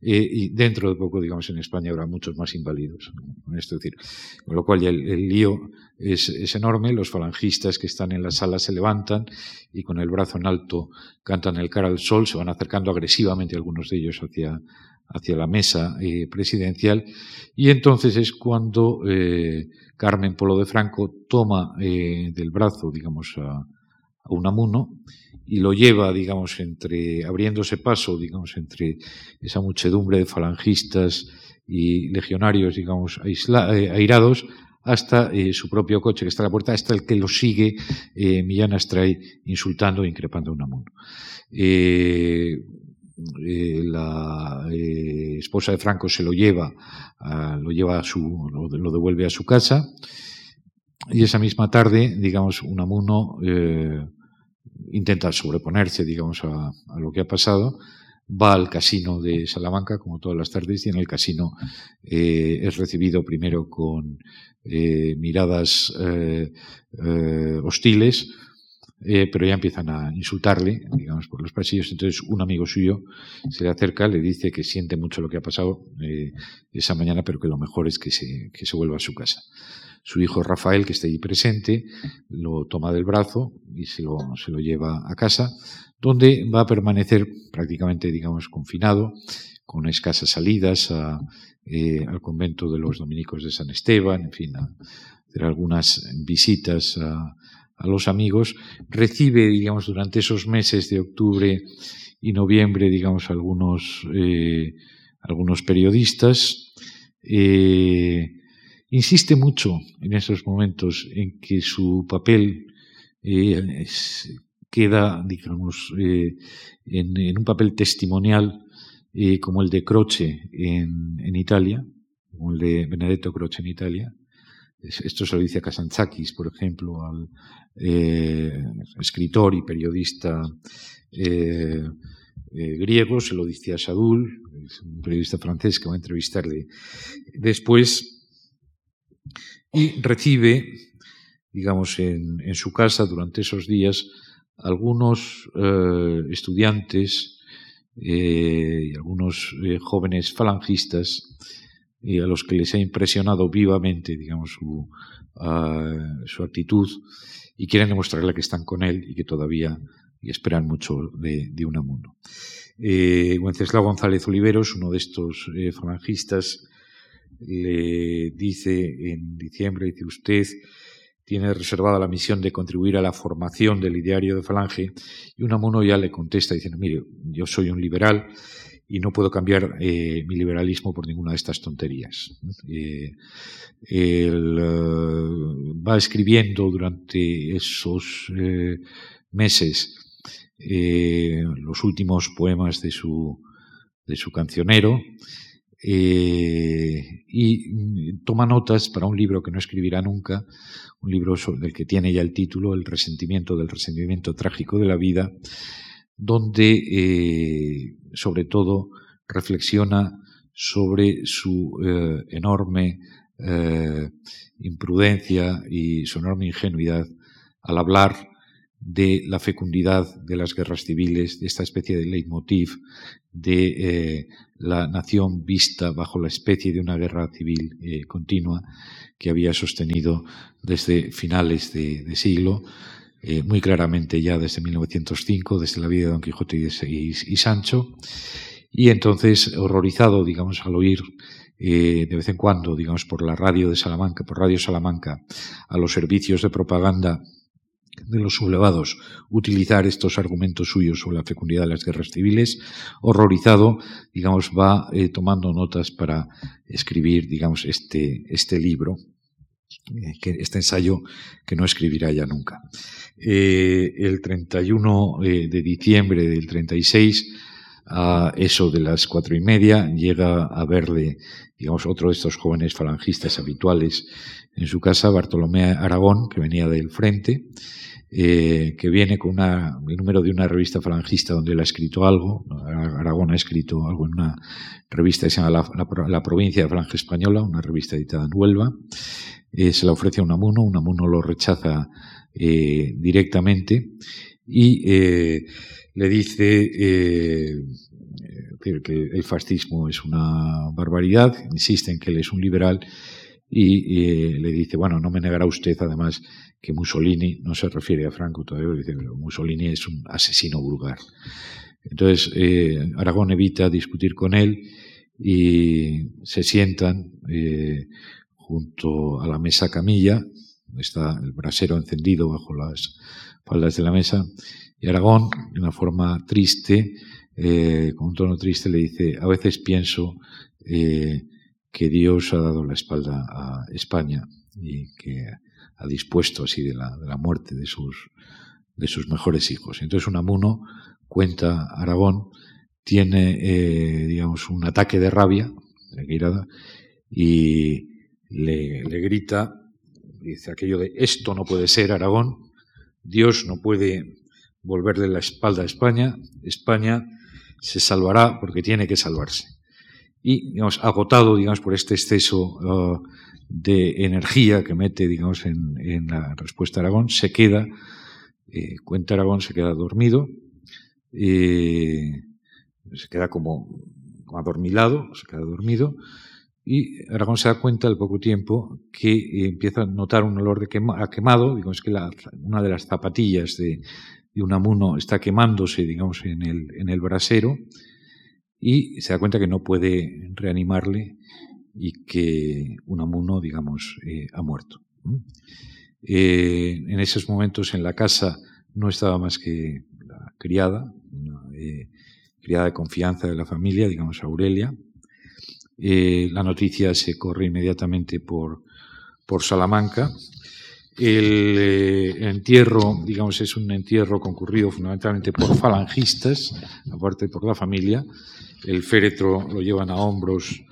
y dentro de poco, digamos, en España habrá muchos más inválidos, es decir, con lo cual ya el lío es, enorme. Los falangistas que están en la sala se levantan y con el brazo en alto cantan el cara al sol, se van acercando agresivamente algunos de ellos hacia, hacia la mesa eh, presidencial. Y entonces es cuando eh, Carmen Polo de Franco toma eh, del brazo, digamos, a, a Unamuno y lo lleva, digamos, entre, abriéndose paso, digamos, entre esa muchedumbre de falangistas y legionarios, digamos, airados, hasta eh, su propio coche que está a la puerta, hasta el que lo sigue eh, Millán Astray insultando e increpando a Unamuno. Eh, eh, la esposa de Franco se lo lleva, lo lleva a su, lo, devuelve a su casa y esa misma tarde, digamos, Unamuno intenta sobreponerse, digamos, a, a lo que ha pasado va al casino de Salamanca, como todas las tardes, y en el casino eh, es recibido primero con eh, miradas eh, hostiles, eh, pero ya empiezan a insultarle, digamos, por los pasillos. Entonces, un amigo suyo se le acerca, le dice que siente mucho lo que ha pasado esa mañana, pero que lo mejor es que se, que se vuelva a su casa. Su hijo Rafael, que está ahí presente, lo toma del brazo y se lo, se lo lleva a casa, donde va a permanecer prácticamente, digamos, confinado, con escasas salidas eh, al convento de los dominicos de San Esteban, en fin, a hacer algunas visitas a, a los amigos, recibe, digamos, durante esos meses de octubre y noviembre, digamos, algunos, eh, algunos periodistas. Eh, insiste mucho en esos momentos en que su papel eh, queda, digamos, en, en, un papel testimonial como el de Croce en, Italia, como el de Benedetto Croce en Italia, esto se lo dice a Kasantzakis, por ejemplo, al eh, escritor y periodista eh, eh, griego, se lo dice a Sadul, un periodista francés que va a entrevistarle después, y recibe, digamos, en, su casa durante esos días algunos estudiantes y algunos jóvenes falangistas a los que les ha impresionado vivamente, digamos, su, uh, su actitud y quieren demostrarle que están con él y que todavía y esperan mucho de, de Unamuno. Eh, Wenceslao González Oliveros, uno de estos eh, falangistas, le dice en diciembre, dice usted, tiene reservada la misión de contribuir a la formación del ideario de Falange y Unamuno ya le contesta diciendo, mire, yo soy un liberal y no puedo cambiar eh, mi liberalismo por ninguna de estas tonterías. Eh, él uh, va escribiendo durante esos eh, meses eh, los últimos poemas de su, de su cancionero eh, y toma notas para un libro que no escribirá nunca, un libro del que tiene ya el título, El resentimiento del resentimiento trágico de la vida, donde eh, sobre todo reflexiona sobre su eh, enorme imprudencia y su enorme ingenuidad al hablar de la fecundidad de las guerras civiles, de esta especie de leitmotiv de eh, la nación vista bajo la especie de una guerra civil eh, continua que había sostenido desde finales de, siglo, eh, muy claramente ya desde 1905, desde la vida de Don Quijote y, de, Sancho, y entonces horrorizado, digamos, al oír de vez en cuando, digamos, por la radio de Salamanca, por Radio Salamanca, a los servicios de propaganda de los sublevados utilizar estos argumentos suyos sobre la fecundidad de las guerras civiles, horrorizado, digamos, va eh, tomando notas para escribir, digamos, este, este libro, eh, este ensayo que no escribirá ya nunca. Eh, el 31 eh, de diciembre del 36, a eso de las cuatro y media, llega a verle, digamos, otro de estos jóvenes falangistas habituales en su casa, Bartolomé Aragón, que venía del frente, eh, que viene con una, el número de una revista falangista donde él ha escrito algo. Aragón ha escrito algo en una revista que se llama La, la, Provincia de Falange Española, una revista editada en Huelva. Eh, se la ofrece a Unamuno, Unamuno lo rechaza eh, directamente y le dice eh, que el fascismo es una barbaridad, insiste en que él es un liberal y eh, le dice, bueno, no me negará usted además que Mussolini, no se refiere a Franco todavía, pero Mussolini es un asesino vulgar. Entonces, eh, Aragón evita discutir con él y se sientan junto a la mesa camilla, está el brasero encendido bajo las faldas de la mesa, y Aragón, de una forma triste, eh, con un tono triste, le dice, a veces pienso eh, que Dios ha dado la espalda a España y que ha dispuesto así de la, de la muerte de sus, de sus mejores hijos. Entonces Unamuno cuenta Aragón, tiene, eh, digamos, un ataque de rabia, de y le, le grita, dice aquello de esto no puede ser Aragón, Dios no puede volverle la espalda a España, España se salvará porque tiene que salvarse. Y, digamos, agotado, digamos, por este exceso uh, de energía que mete, digamos, en, la respuesta de Aragón, se queda Eh, cuenta Aragón se queda dormido, eh, se queda como, adormilado, se queda dormido, y Aragón se da cuenta al poco tiempo que empieza a notar un olor de quemado, digamos que una de las zapatillas de, de Unamuno está quemándose, digamos, en el, en el brasero, y se da cuenta que no puede reanimarle y que Unamuno, digamos, eh, ha muerto. Eh, en esos momentos en la casa no estaba más que la criada, eh, criada de confianza de la familia, digamos Aurelia. la noticia se corre inmediatamente por, por Salamanca. El entierro, digamos, es un entierro concurrido fundamentalmente por falangistas, aparte por la familia. El féretro lo llevan a hombros,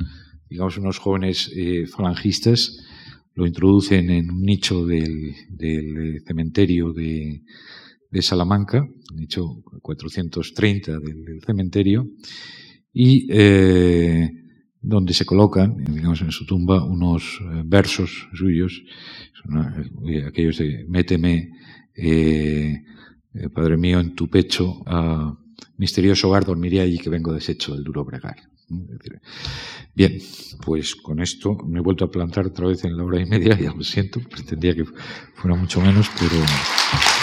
digamos, unos jóvenes falangistas lo introducen en un nicho del, del cementerio de, de, Salamanca, nicho 430 del, cementerio, y eh, donde se colocan, digamos, en su tumba unos eh, versos suyos, eh, aquellos de Méteme, eh, Padre mío, en tu pecho, a misterioso hogar dormiré allí que vengo deshecho del duro bregar. Bien, pues con esto me he vuelto a plantar otra vez en la hora y media, ya lo siento, pretendía que fuera mucho menos, pero...